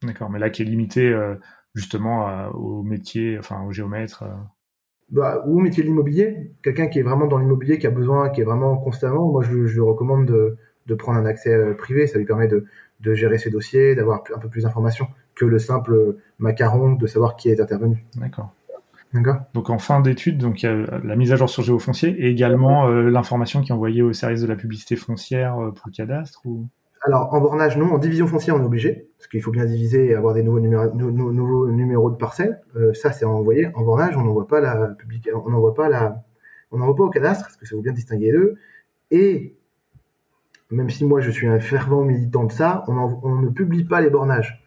D'accord, mais là qui est limité euh, justement au métier, enfin au géomètre. Bah, ou au métier de l'immobilier. Quelqu'un qui est vraiment dans l'immobilier, qui a besoin, qui est vraiment constamment, moi je, je recommande de, de prendre un accès euh, privé. Ça lui permet de, de gérer ses dossiers, d'avoir un peu plus d'informations que le simple macaron de savoir qui est intervenu. D'accord. Donc en fin d'étude, donc il y a la mise à jour sur Géofoncier et également euh, l'information qui est envoyée au service de la publicité foncière pour le cadastre ou? Alors, en bornage, non. En division foncière, on est obligé, parce qu'il faut bien diviser et avoir des nouveaux, numéros, nouveaux numéros de parcelles. Euh, ça, c'est envoyé. En bornage, on n'envoie pas la public... on n'envoie pas la, on n'envoie pas au cadastre, parce que ça vaut bien distinguer les deux. Et même si moi, je suis un fervent militant de ça, on, ne publie pas les bornages.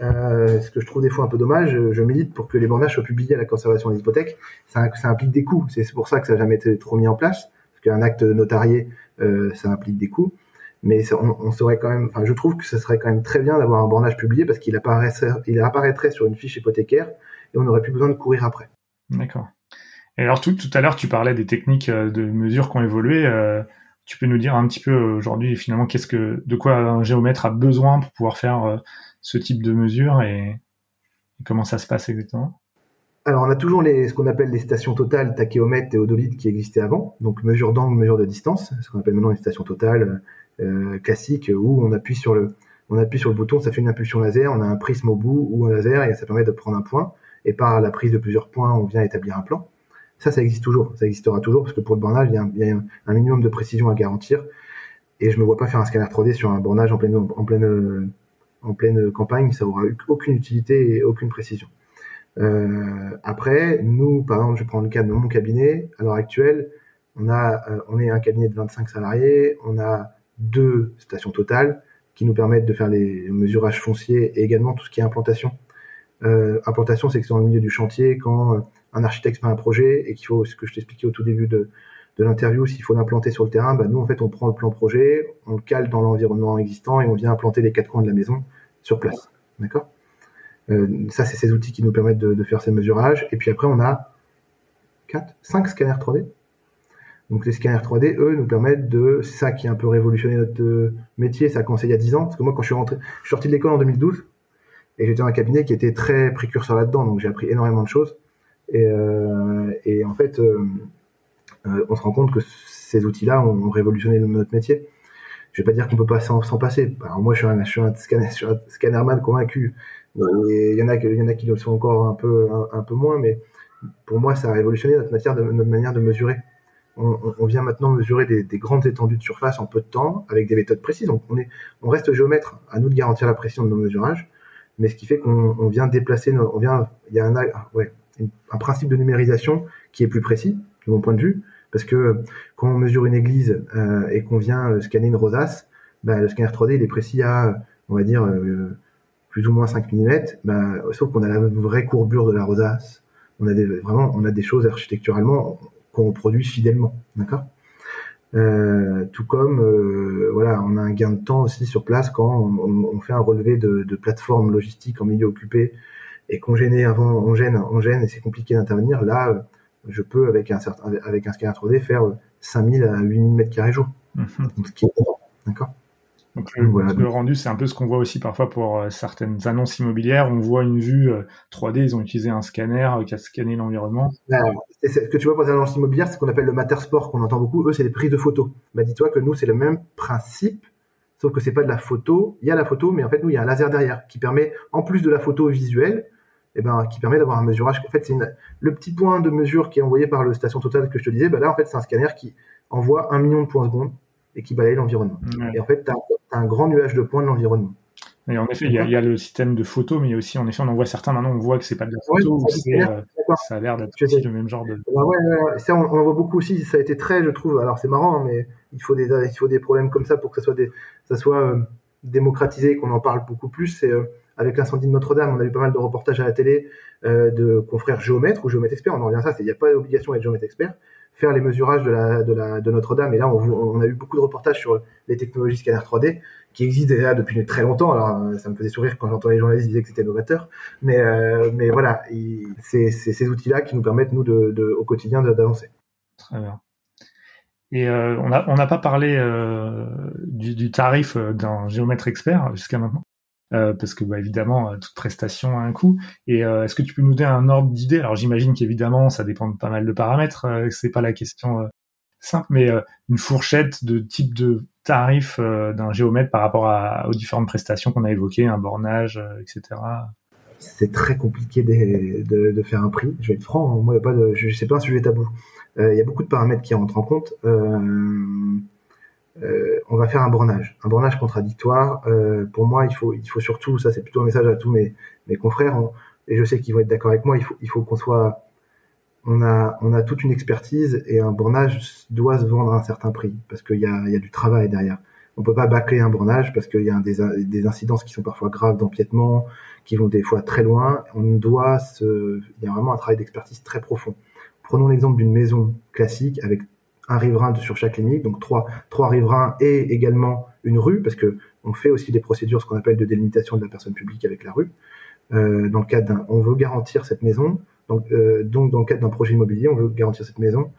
Euh, ce que je trouve des fois un peu dommage, je milite pour que les bornages soient publiés à la conservation des hypothèques. Ça, ça implique des coûts. C'est pour ça que ça n'a jamais été trop mis en place, parce qu'un acte notarié, euh, ça implique des coûts mais on, serait quand même, enfin, je trouve que ce serait quand même très bien d'avoir un bornage publié parce qu'il apparaîtrait, il apparaîtrait sur une fiche hypothécaire et on n'aurait plus besoin de courir après. D'accord. Et alors tout, tout à l'heure, tu parlais des techniques euh, de mesure qui ont évolué. Euh, tu peux nous dire un petit peu aujourd'hui finalement qu'est-ce que, de quoi un géomètre a besoin pour pouvoir faire euh, ce type de mesure et, comment ça se passe exactement? Alors, on a toujours les, ce qu'on appelle les stations totales, tachéomètre et odolite qui existaient avant. Donc, mesure d'angle, mesure de distance. Ce qu'on appelle maintenant les stations totales, euh, classique où on appuie sur le on appuie sur le bouton, ça fait une impulsion laser, on a un prisme au bout ou un laser et ça permet de prendre un point. Et par la prise de plusieurs points, on vient établir un plan. Ça, ça existe toujours, ça existera toujours parce que pour le bornage, il y a un, minimum de précision à garantir. Et je me vois pas faire un scanner 3D sur un bornage en pleine, en pleine, en pleine campagne, ça aura aucune utilité et aucune précision. Euh, après, nous, par exemple, je prends le cas de mon cabinet. À l'heure actuelle, on a, euh, on est un cabinet de 25 salariés, on a deux stations totales, qui nous permettent de faire les mesurages fonciers et également tout ce qui est implantation. Euh, implantation, c'est que c'est dans le milieu du chantier, quand euh, un architecte fait un projet et qu'il faut, ce que je t'expliquais au tout début de, l'interview, s'il faut l'implanter sur le terrain, bah, nous, en fait, on prend le plan projet, on le cale dans l'environnement existant et on vient implanter les quatre coins de la maison sur place. D'accord? Euh, Ça, c'est ces outils qui nous permettent de, de, faire ces mesurages. Et puis après, on a 4, 5 scanners 3D. Donc les scanners 3D, eux, nous permettent de... C'est ça qui a un peu révolutionné notre euh, métier, ça a commencé il y a 10 ans. Parce que moi, quand je suis rentré, je suis sorti de l'école en 2012, et j'étais dans un cabinet qui était très précurseur là-dedans, donc j'ai appris énormément de choses. Et, euh, et en fait, euh, euh, on se rend compte que ces outils-là ont révolutionné notre métier. Je vais pas dire qu'on peut pas s'en passer. Alors moi, je suis un, je suis un, scanner, je suis un scannerman convaincu. Il y en a, il y en a qui le sont encore un peu, un, un, peu moins, mais pour moi, ça a révolutionné notre, matière de, notre manière de mesurer. On, on vient maintenant mesurer des, des, grandes étendues de surface en peu de temps avec des méthodes précises. Donc on, est, on reste géomètre. À nous de garantir la précision de nos mesurages mais ce qui fait qu'on vient déplacer, nos, on vient, il y a un, ouais, un principe de numérisation qui est plus précis de mon point de vue, parce que quand on mesure une église euh, et qu'on vient euh, scanner une rosace, bah, le scanner 3D il est précis à, on va dire, euh, plus ou moins 5 mm, bah, sauf qu'on a la vraie courbure de la rosace, on a des, vraiment, on a des choses architecturalement qu'on produit fidèlement, d'accord? Euh, tout comme euh, voilà, on a un gain de temps aussi sur place quand on, on fait un relevé de, de plateforme logistique en milieu occupé et qu'on gêne avant, on gêne, on gêne et c'est compliqué d'intervenir. Là, euh, je peux avec un certain, avec un scanner 3D faire 5000 à 8000 mètres carrés jour. Donc, ce qui est d'accord? Donc le, voilà. le rendu, c'est un peu ce qu'on voit aussi parfois pour euh, certaines annonces immobilières. On voit une vue 3D, euh, ils ont utilisé un scanner euh, qui a scanné l'environnement. Ce que tu vois pour les annonces immobilières, c'est ce qu'on appelle le matter sport qu'on entend beaucoup. Eux, c'est des prises de photos. Bah, dis-toi que nous, c'est le même principe, sauf que c'est pas de la photo. Il y a la photo, mais en fait, nous, il y a un laser derrière qui permet, en plus de la photo visuelle, eh ben, qui permet d'avoir un mesurage. En fait, c'est le petit point de mesure qui est envoyé par le station totale que je te disais. Bah là, en fait, c'est un scanner qui envoie un million de points seconde et qui balaye l'environnement. Et en fait, tu as, un grand nuage de points de l'environnement. Et en effet, il y, a, il y, a le système de photos, mais aussi, en effet, on en voit certains maintenant, on voit que c'est pas de la photo, ouais, euh, ça a l'air d'être aussi le même genre de. Bah ouais, ouais, ça, on, on, en voit beaucoup aussi. Ça a été très, je trouve. Alors, c'est marrant, mais il faut des, il faut des problèmes comme ça pour que ça soit, des, ça soit euh, démocratisé, qu'on en parle beaucoup plus. C'est euh, avec l'incendie de Notre-Dame, on a eu pas mal de reportages à la télé euh, de confrères géomètres ou géomètres experts. On en revient à ça. Il n'y a pas d'obligation d'être géomètre expert faire les mesurages de, la, de, la, de Notre-Dame. Et là, on, on, a eu beaucoup de reportages sur les technologies scanner 3D qui existent déjà depuis très longtemps. Alors, ça me faisait sourire quand j'entendais les journalistes dire que c'était novateur. Mais, euh, mais voilà, c'est ces outils-là qui nous permettent, nous, de, de au quotidien, d'avancer. Très bien. Et euh, on n'a on pas parlé euh, du, du, tarif euh, d'un géomètre expert jusqu'à maintenant? Euh, parce que bah, évidemment euh, toute prestation a un coût. Et euh, est-ce que tu peux nous donner un ordre d'idée? Alors j'imagine qu'évidemment ça dépend de pas mal de paramètres, euh, c'est pas la question simple, mais une fourchette de type de tarif d'un géomètre par rapport aux différentes prestations qu'on a évoquées, un bornage, etc. C'est très compliqué de, faire un prix. Je vais être franc, hein. moi, y a pas sais pas un sujet tabou. Il y a beaucoup de paramètres qui rentrent en compte. On va faire un bornage, un bornage contradictoire. Euh, pour moi, il faut, il faut surtout, ça c'est plutôt un message à tous mes, mes confrères, on, et je sais qu'ils vont être d'accord avec moi. Il faut, il faut qu'on soit, on a, on a toute une expertise et un bornage doit se vendre à un certain prix parce qu'il y a, y a du travail derrière. On peut pas bâcler un bornage parce qu'il y a des, des incidences qui sont parfois graves d'empiètement, qui vont des fois très loin. On doit se, il y a vraiment un travail d'expertise très profond. Prenons l'exemple d'une maison classique avec un riverain sur chaque limite, donc trois, trois riverains et également une rue, parce que on fait aussi des procédures, ce qu'on appelle de délimitation de la personne publique avec la rue. Euh, dans le cadre d'un, on veut garantir cette maison, donc, euh, donc dans le cadre d'un projet immobilier, on veut garantir cette maison.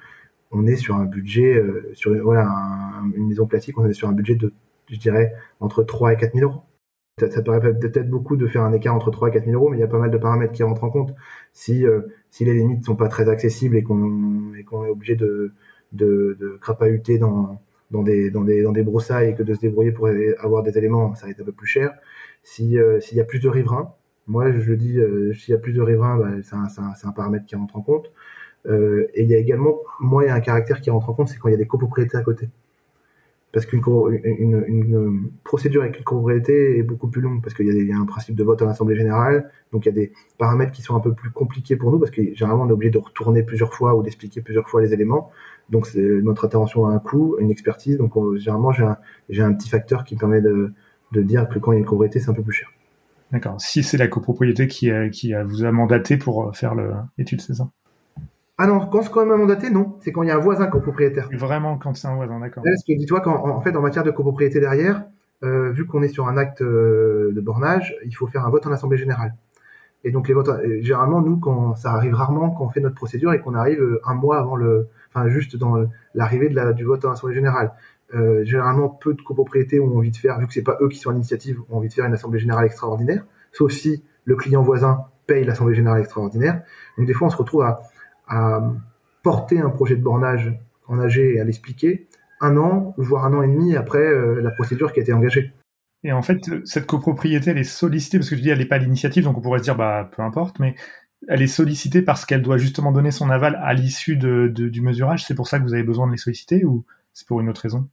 On est sur un budget, euh, sur voilà, un, une maison classique, on est sur un budget de, je dirais, entre 3 et 4 000 euros. Ça, paraît peut-être beaucoup de faire un écart entre 3 et 4 000 euros, mais il y a pas mal de paramètres qui rentrent en compte. Si, si les limites sont pas très accessibles et qu'on est obligé de, de, de crapahuter dans, dans, des, dans, des, dans des broussailles et que de se débrouiller pour avoir des éléments, ça va être un peu plus cher. Euh, s'il y a plus de riverains, moi je dis, euh, s'il y a plus de riverains, bah, c'est un, un, un, paramètre qui rentre en compte. Euh, et il y a également, moi, il y a un caractère qui rentre en compte, c'est quand il y a des copropriétés à côté parce qu'une une, une, procédure avec une copropriété est beaucoup plus longue parce qu'il y, y, a un principe de vote à l'Assemblée générale, donc il y a des paramètres qui sont un peu plus compliqués pour nous parce que généralement on est obligé de retourner plusieurs fois ou d'expliquer plusieurs fois les éléments. Donc notre intervention a un coût, une expertise. Donc on, généralement j'ai un, un petit facteur qui permet de de dire que quand il y a une copropriété, c'est un peu plus cher. D'accord. Si c'est la copropriété qui, qui vous a mandaté pour faire l'étude, c'est ça? Ah non, quand c'est quand même mandaté, non. C'est quand il y a un voisin copropriétaire. Vraiment quand c'est un voisin, d'accord. Parce que dis-toi qu'en en fait, en matière de copropriété derrière, euh, vu qu'on est sur un acte euh, de bornage, il faut faire un vote en assemblée générale. Et donc les votes, euh, généralement nous, quand ça arrive rarement quand on fait notre procédure et qu'on arrive un mois avant le, enfin juste dans l'arrivée de du vote en assemblée générale. généralement, peu de copropriétés ont envie de faire, vu que c'est pas eux qui sont à l'initiative, ont envie de faire une assemblée générale extraordinaire, sauf si le client voisin paye l'assemblée générale extraordinaire. Donc des fois, on se retrouve à à porter un projet de bornage en AG et à l'expliquer un an, voire un an et demi après euh, la procédure qui a été engagée. Et en fait, cette copropriété, elle est sollicitée, parce que je dis, elle n'est pas l'initiative, donc on pourrait se dire, bah, peu importe, mais elle est sollicitée parce qu'elle doit justement donner son aval à l'issue de, du mesurage. C'est pour ça que vous avez besoin de les solliciter ou c'est pour une autre raison?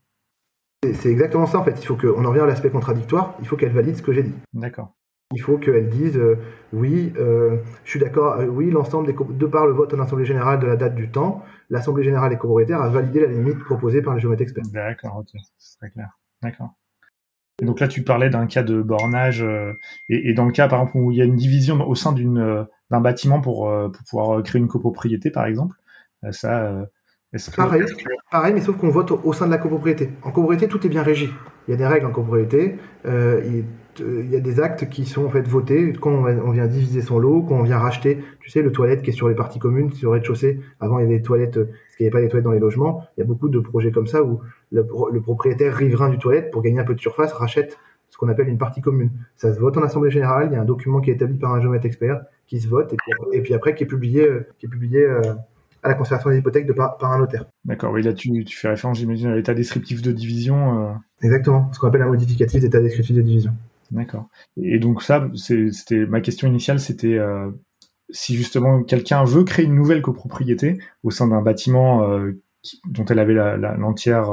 C'est exactement ça, en fait. Il faut qu'on en revient à l'aspect contradictoire. Il faut qu'elle valide ce que j'ai dit. D'accord. Il faut qu'elle dise euh, oui, euh, je suis d'accord, euh, oui, l'ensemble des de par le vote en assemblée générale de la date du temps, l'assemblée générale des copropriétaires a validé la limite proposée par les géomètres experts. D'accord, ok, c'est très clair. D'accord. donc là, tu parlais d'un cas de bornage, et, dans le cas, par exemple, où il y a une division au sein d'un bâtiment pour, pour pouvoir créer une copropriété, par exemple, ça, Pareil, pareil, mais sauf qu'on vote au, sein de la copropriété. En copropriété, tout est bien régi. Il y a des règles en copropriété. Euh, il, y a des actes qui sont en fait votés quand on, vient diviser son lot, quand on vient racheter, tu sais, le toilette qui est sur les parties communes, sur le rez-de-chaussée. Avant, il y avait des toilettes, parce qu'il n'y avait pas des toilettes dans les logements. Il y a beaucoup de projets comme ça où le, propriétaire riverain du toilette, pour gagner un peu de surface, rachète ce qu'on appelle une partie commune. Ça se vote en assemblée générale. Il y a un document qui est établi par un géomètre expert qui se vote et puis, après qui est publié, euh, qui est publié euh, à la conservation des hypothèques de par, un notaire. D'accord, oui, là tu, fais référence, j'imagine, à l'état descriptif de division. Euh. Exactement, ce qu'on appelle un modificatif d'état descriptif de division. D'accord. Et donc ça, c'était ma question initiale, c'était euh, si justement quelqu'un veut créer une nouvelle copropriété au sein d'un bâtiment euh, dont elle avait l'entière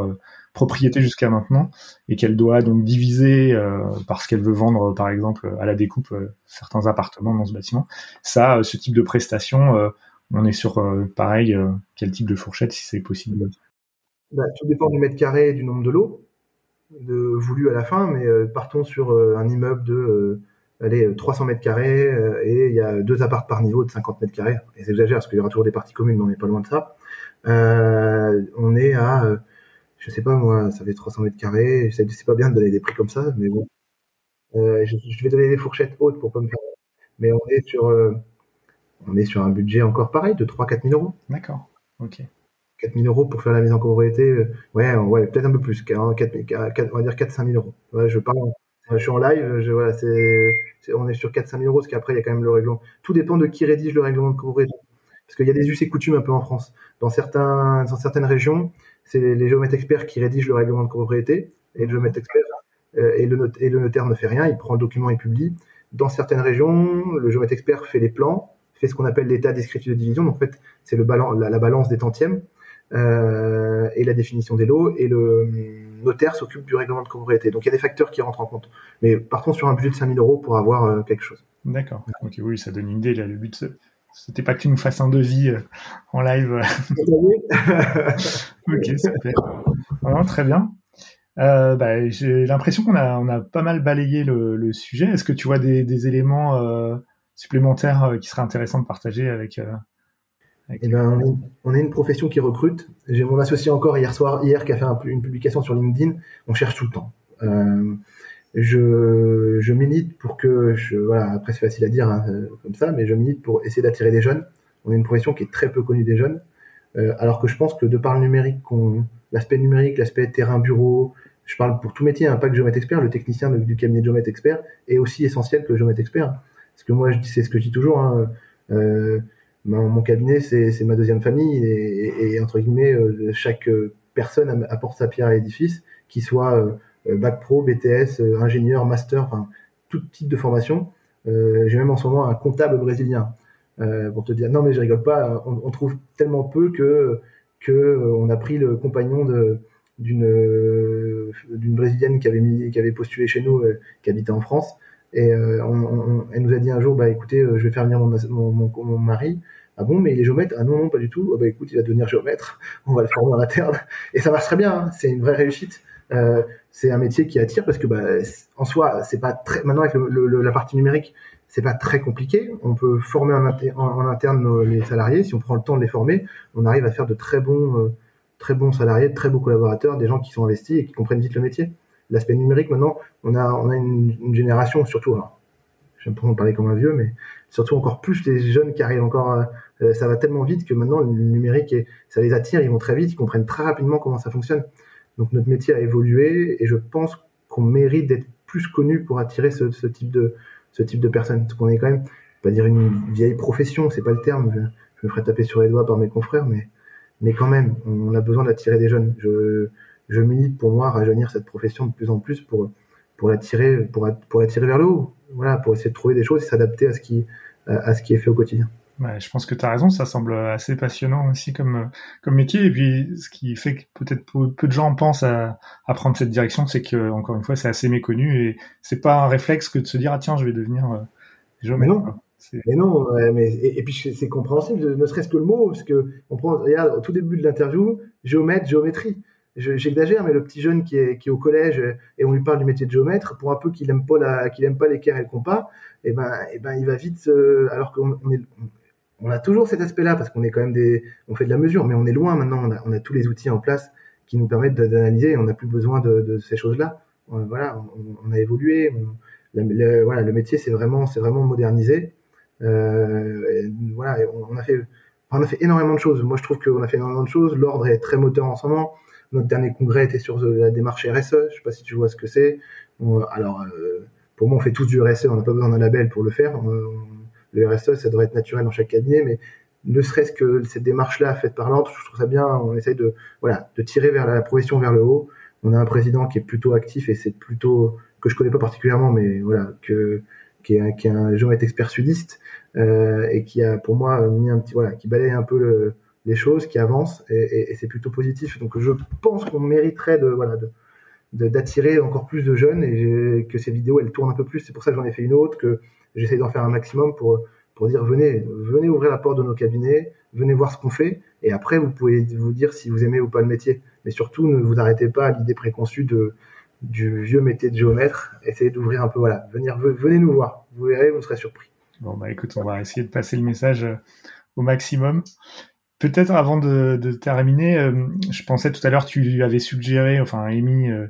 propriété jusqu'à maintenant et qu'elle doit donc diviser parce qu'elle veut vendre par exemple à la découpe certains appartements dans ce bâtiment, ça, ce type de prestation on est sur, euh, pareil, euh, quel type de fourchette, si c'est possible bah, Tout dépend du mètre carré et du nombre de lots de, voulu à la fin, mais euh, partons sur un immeuble de allez, 300 mètres carrés et il y a deux apparts par niveau de 50 mètres carrés. Et j'exagère parce qu'il y aura toujours des parties communes, mais on n'est pas loin de ça. on est à, je sais pas moi, ça fait 300 mètres carrés. Sais pas bien de donner des prix comme ça, mais bon. Je, je, vais donner des fourchettes hautes pour pas me faire. Mais on est sur on est sur un budget encore pareil de 3-4 000 euros. D'accord, ok. 4 000 euros pour faire la mise en copropriété, euh, ouais, ouais peut-être un peu plus, 4, 4, on va dire 4-5 000 euros. Ouais, je parle, je suis en live, je, voilà, c'est, on est sur 4-5 000 euros, parce qu'après, il y a quand même le règlement. Tout dépend de qui rédige le règlement de copropriété. Parce qu'il y a des us et coutumes un peu en France. Dans, certains, dans certaines régions, c'est les géomètres experts qui rédigent le règlement de copropriété, et le géomètre expert euh, et, le et le notaire ne fait rien, il prend le document et publie. Dans certaines régions, le géomètre expert fait les plans, fait ce qu'on appelle l'état descriptif de division. Donc, en fait, c'est le la, balance des tantièmes euh, et la définition des lots. Et le hum, notaire s'occupe du règlement de copropriété. Donc, il y a des facteurs qui rentrent en compte. Mais partons sur un budget de 5000 euros pour avoir euh, quelque chose. D'accord. Ok, oui, ça donne une idée. Là, le but, c'était pas que tu nous fasses un devis euh, en live. *laughs* ok, super. très bien. Bah, j'ai l'impression qu'on a, on a pas mal balayé le, sujet. Est-ce que tu vois des, des éléments supplémentaires euh, qui serait intéressant de partager avec, euh, eh ben, on est une profession qui recrute. J'ai mon associé encore hier soir, hier, qui a fait une publication sur LinkedIn. On cherche tout le temps. Euh, je, je, milite pour que, je, voilà, après c'est facile à dire hein, comme ça, mais je milite pour essayer d'attirer des jeunes. On est une profession qui est très peu connue des jeunes, alors que je pense que de par le numérique, l'aspect numérique, l'aspect terrain bureau, je parle pour tout métier, hein, pas que géomètre expert, le technicien du cabinet de géomètre expert est aussi essentiel que le géomètre expert. Parce que moi, c'est ce que je dis toujours. Hein, euh, mon, cabinet, c'est ma deuxième famille et, entre guillemets, euh, chaque personne apporte sa pierre à l'édifice, qu'il soit euh, bac pro, BTS, ingénieur, master, enfin tout type de formation. J'ai même en ce moment un comptable brésilien pour te dire non mais je rigole pas. On, trouve tellement peu que que on a pris le compagnon de d'une d'une brésilienne qui avait mis, qui avait postulé chez nous, qui habitait en France et euh, elle nous a dit un jour, bah écoutez, euh, je vais faire venir mon, mon, mari. Ah bon, mais il est géomètre? Ah non, non, pas du tout. Ah bah écoute, il va devenir géomètre. On va le former en interne. Et ça marche très bien. Hein. C'est une vraie réussite. Euh, c'est un métier qui attire parce que bah, en soi, c'est pas très. Maintenant avec la partie numérique, c'est pas très compliqué. On peut former en, interne les salariés. Si on prend le temps de les former, on arrive à faire de très bons, très bons salariés, de très beaux collaborateurs, des gens qui sont investis et qui comprennent vite le métier. L'aspect numérique, maintenant, on a, on a une, génération surtout. Alors, j'aime pas parler comme un vieux, mais surtout encore plus les jeunes qui arrivent encore. Euh, ça va tellement vite que maintenant le numérique, ça les attire. Ils vont très vite, ils comprennent très rapidement comment ça fonctionne. Donc notre métier a évolué et je pense qu'on mérite d'être plus connu pour attirer ce, type de ce type de personnes. Parce qu'on est quand même, pas dire une vieille profession, c'est pas le terme. Je, me ferai taper sur les doigts par mes confrères, mais mais quand même, on a besoin d'attirer des jeunes. Je je milite pour moi rajeunir cette profession de plus en plus pour pour l'attirer pour pour l'attirer vers le haut. Voilà, pour essayer de trouver des choses et s'adapter à ce qui à ce qui est fait au quotidien. Ouais, je pense que tu as raison, ça semble assez passionnant aussi comme, comme métier. Et puis, ce qui fait que peut-être peu, de gens pensent à, à prendre cette direction, c'est que, encore une fois, c'est assez méconnu et c'est pas un réflexe que de se dire, ah tiens, je vais devenir euh, géomètre. Mais non, mais, non mais, et, puis c'est compréhensible, ne serait-ce que le mot, parce que on prend, regarde, au tout début de l'interview, géomètre, géométrie. J'exagère, mais le petit jeune qui est, qui est au collège et on lui parle du métier de géomètre, pour un peu qu'il aime pas la, qu'il aime pas l'équerre et le compas, et eh ben, et eh ben, il va vite, alors qu'on on a toujours cet aspect-là parce qu'on est quand même des, on fait de la mesure, mais on est loin maintenant. On a, on a tous les outils en place qui nous permettent d'analyser et on n'a plus besoin de, ces choses-là. Voilà, on, a évolué. le, voilà, le métier c'est vraiment, c'est vraiment modernisé. Euh, voilà, on, a fait, on a fait énormément de choses. Moi, je trouve qu'on a fait énormément de choses. L'ordre est très moteur en ce moment. Notre dernier congrès était sur la démarche RSE. Je sais pas si tu vois ce que c'est. Alors, euh, pour moi, on fait tous du RSE. On n'a pas besoin d'un label pour le faire. Le RSE, ça devrait être naturel dans chaque cabinet, mais ne serait-ce que cette démarche-là faite par l'ordre, je trouve ça bien. On essaye de, voilà, de tirer vers la profession vers le haut. On a un président qui est plutôt actif et c'est plutôt que je connais pas particulièrement, mais voilà, que qui est, qui un géomètre expert sudiste euh, et qui a pour moi mis un petit voilà, qui balaye un peu les choses, qui avance et, c'est plutôt positif. Donc je pense qu'on mériterait de voilà de d'attirer encore plus de jeunes et que ces vidéos elles tournent un peu plus. C'est pour ça que j'en ai fait une autre que j'essaie d'en faire un maximum pour, pour dire venez, venez ouvrir la porte de nos cabinets, venez voir ce qu'on fait, et après vous pouvez vous dire si vous aimez ou pas le métier. Mais surtout, ne vous arrêtez pas à l'idée préconçue de, du vieux métier de géomètre. Essayez d'ouvrir un peu, voilà, venir, venez nous voir. Vous verrez, vous serez surpris. Bon, bah écoute, on va essayer de passer le message euh, au maximum. Peut-être avant de, de terminer, euh, je pensais tout à l'heure, tu avais suggéré, enfin émis, euh,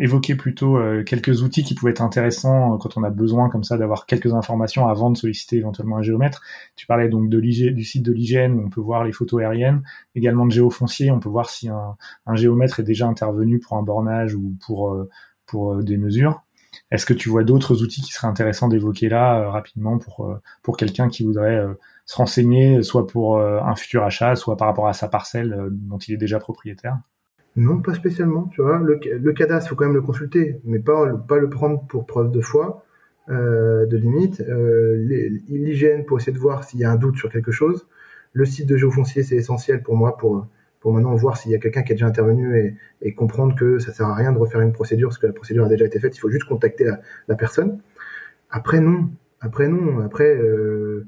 évoqué plutôt euh, quelques outils qui pouvaient être intéressants quand on a besoin comme ça d'avoir quelques informations avant de solliciter éventuellement un géomètre. Tu parlais donc de du site de l'hygiène où on peut voir les photos aériennes, également de géofoncier, on peut voir si un, un géomètre est déjà intervenu pour un bornage ou pour pour des mesures. Est-ce que tu vois d'autres outils qui seraient intéressants d'évoquer là rapidement pour pour quelqu'un qui voudrait se renseigner, soit pour euh, un futur achat, soit par rapport à sa parcelle euh, dont il est déjà propriétaire Non, pas spécialement. Tu vois, le, le cadastre, faut quand même le consulter, mais pas, pas le prendre pour preuve de foi, euh, de limite. L'hygiène pour essayer de voir s'il y a un doute sur quelque chose. Le site de géofoncier, c'est essentiel pour moi pour pour maintenant voir s'il y a quelqu'un qui est déjà intervenu et, comprendre que ça sert à rien de refaire une procédure parce que la procédure a déjà été faite. Il faut juste contacter la, la personne. Après non, après non, après euh,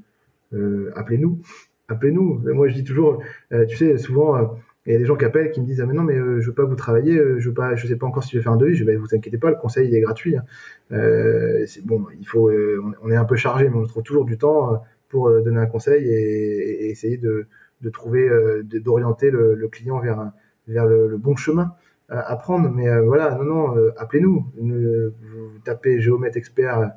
appelez-nous, appelez-nous. Moi, je dis toujours, euh, tu sais, souvent, euh, il y a des gens qui appellent qui me disent ah mais non mais je veux pas vous travailler, je veux pas, je sais pas encore si je vais faire un devis. Je vais vous inquiétez pas, le conseil il est gratuit. Hein. c'est bon, il faut, on est un peu chargé, mais on trouve toujours du temps pour donner un conseil et, essayer de, trouver, d'orienter le, client vers vers le, bon chemin à prendre. Mais voilà, non non, appelez-nous. Vous tapez géomètre expert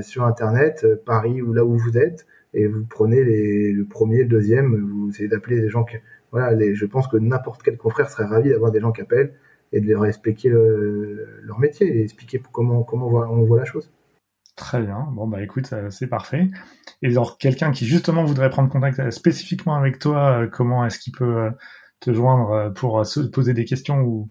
sur internet, Paris ou là où vous êtes et vous prenez le premier, le deuxième, vous essayez d'appeler des gens qui, voilà, je pense que n'importe quel confrère serait ravi d'avoir des gens qui appellent et de leur expliquer leur métier et expliquer comment, comment on voit, on voit la chose. Très bien. Bon, bah écoute, euh, c'est parfait. Et alors, quelqu'un qui justement voudrait prendre contact euh, spécifiquement avec toi, euh, comment est-ce qu'il peut te joindre euh, pour euh, se poser des questions ou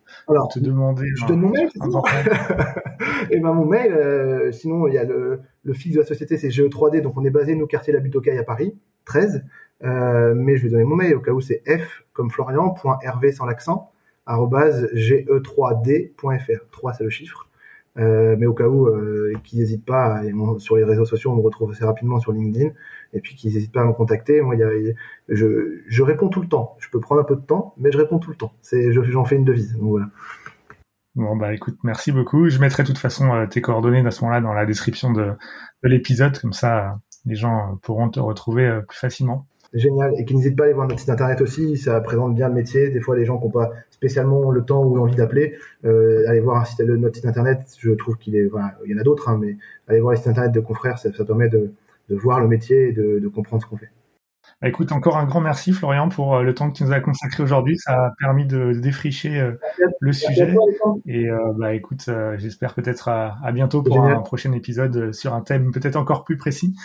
te demander Je donne mon mail, Et *laughs* eh ben mon mail, euh, sinon il y a le, le fixe de la société, c'est GE3D, donc on est basé nous quartier La Butte aux à Paris, 13. Euh, mais je vais donner mon mail au cas où c'est f comme Florian sans l'accent ge3d.fr. 3 c'est le chiffre. Euh, mais au cas où, euh, qu'ils n'hésitent pas, sur les réseaux sociaux, on me retrouve assez rapidement sur LinkedIn, et puis qu'ils n'hésitent pas à me contacter. Moi, y a, je, je réponds tout le temps. Je peux prendre un peu de temps, mais je réponds tout le temps. C'est, j'en fais une devise. Donc voilà. Bon bah écoute, merci beaucoup. Je mettrai de toute façon tes coordonnées à ce moment-là dans la description de, de l'épisode, comme ça les gens pourront te retrouver plus facilement. Génial. Et qui n'hésite pas à aller voir notre site internet aussi, ça présente bien le métier. Des fois, les gens qui n'ont pas spécialement le temps ou l'envie d'appeler, euh, allez voir un site, notre site internet. Je trouve qu'il est, voilà, il y en a d'autres, hein, mais allez voir le site internet de confrères, ça, ça permet de, de, voir le métier et de, de comprendre ce qu'on fait. Bah, écoute, encore un grand merci Florian pour euh, le temps que tu nous as consacré aujourd'hui. Ça a permis de défricher euh, le sujet. Et euh, bah écoute, j'espère peut-être à, à, bientôt pour un prochain épisode sur un thème peut-être encore plus précis.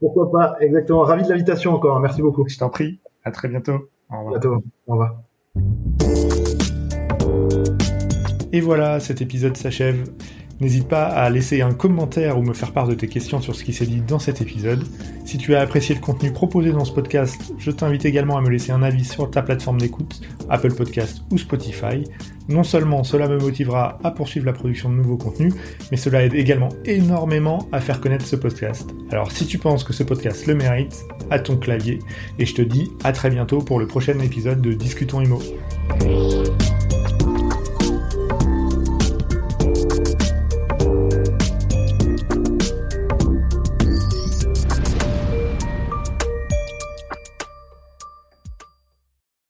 Pourquoi pas, exactement. Ravi de l'invitation encore. Merci beaucoup. Je t'en prie. À très bientôt. Au revoir. Bientôt. Au revoir. Et voilà, cet épisode s'achève. N'hésite pas à laisser un commentaire ou me faire part de tes questions sur ce qui s'est dit dans cet épisode. Si tu as apprécié le contenu proposé dans ce podcast, je t'invite également à me laisser un avis sur ta plateforme d'écoute, Apple Podcast ou Spotify. Non seulement cela me motivera à poursuivre la production de nouveaux contenus, mais cela aide également énormément à faire connaître ce podcast. Alors si tu penses que ce podcast le mérite, à ton clavier, et je te dis à très bientôt pour le prochain épisode de Discutons Imo.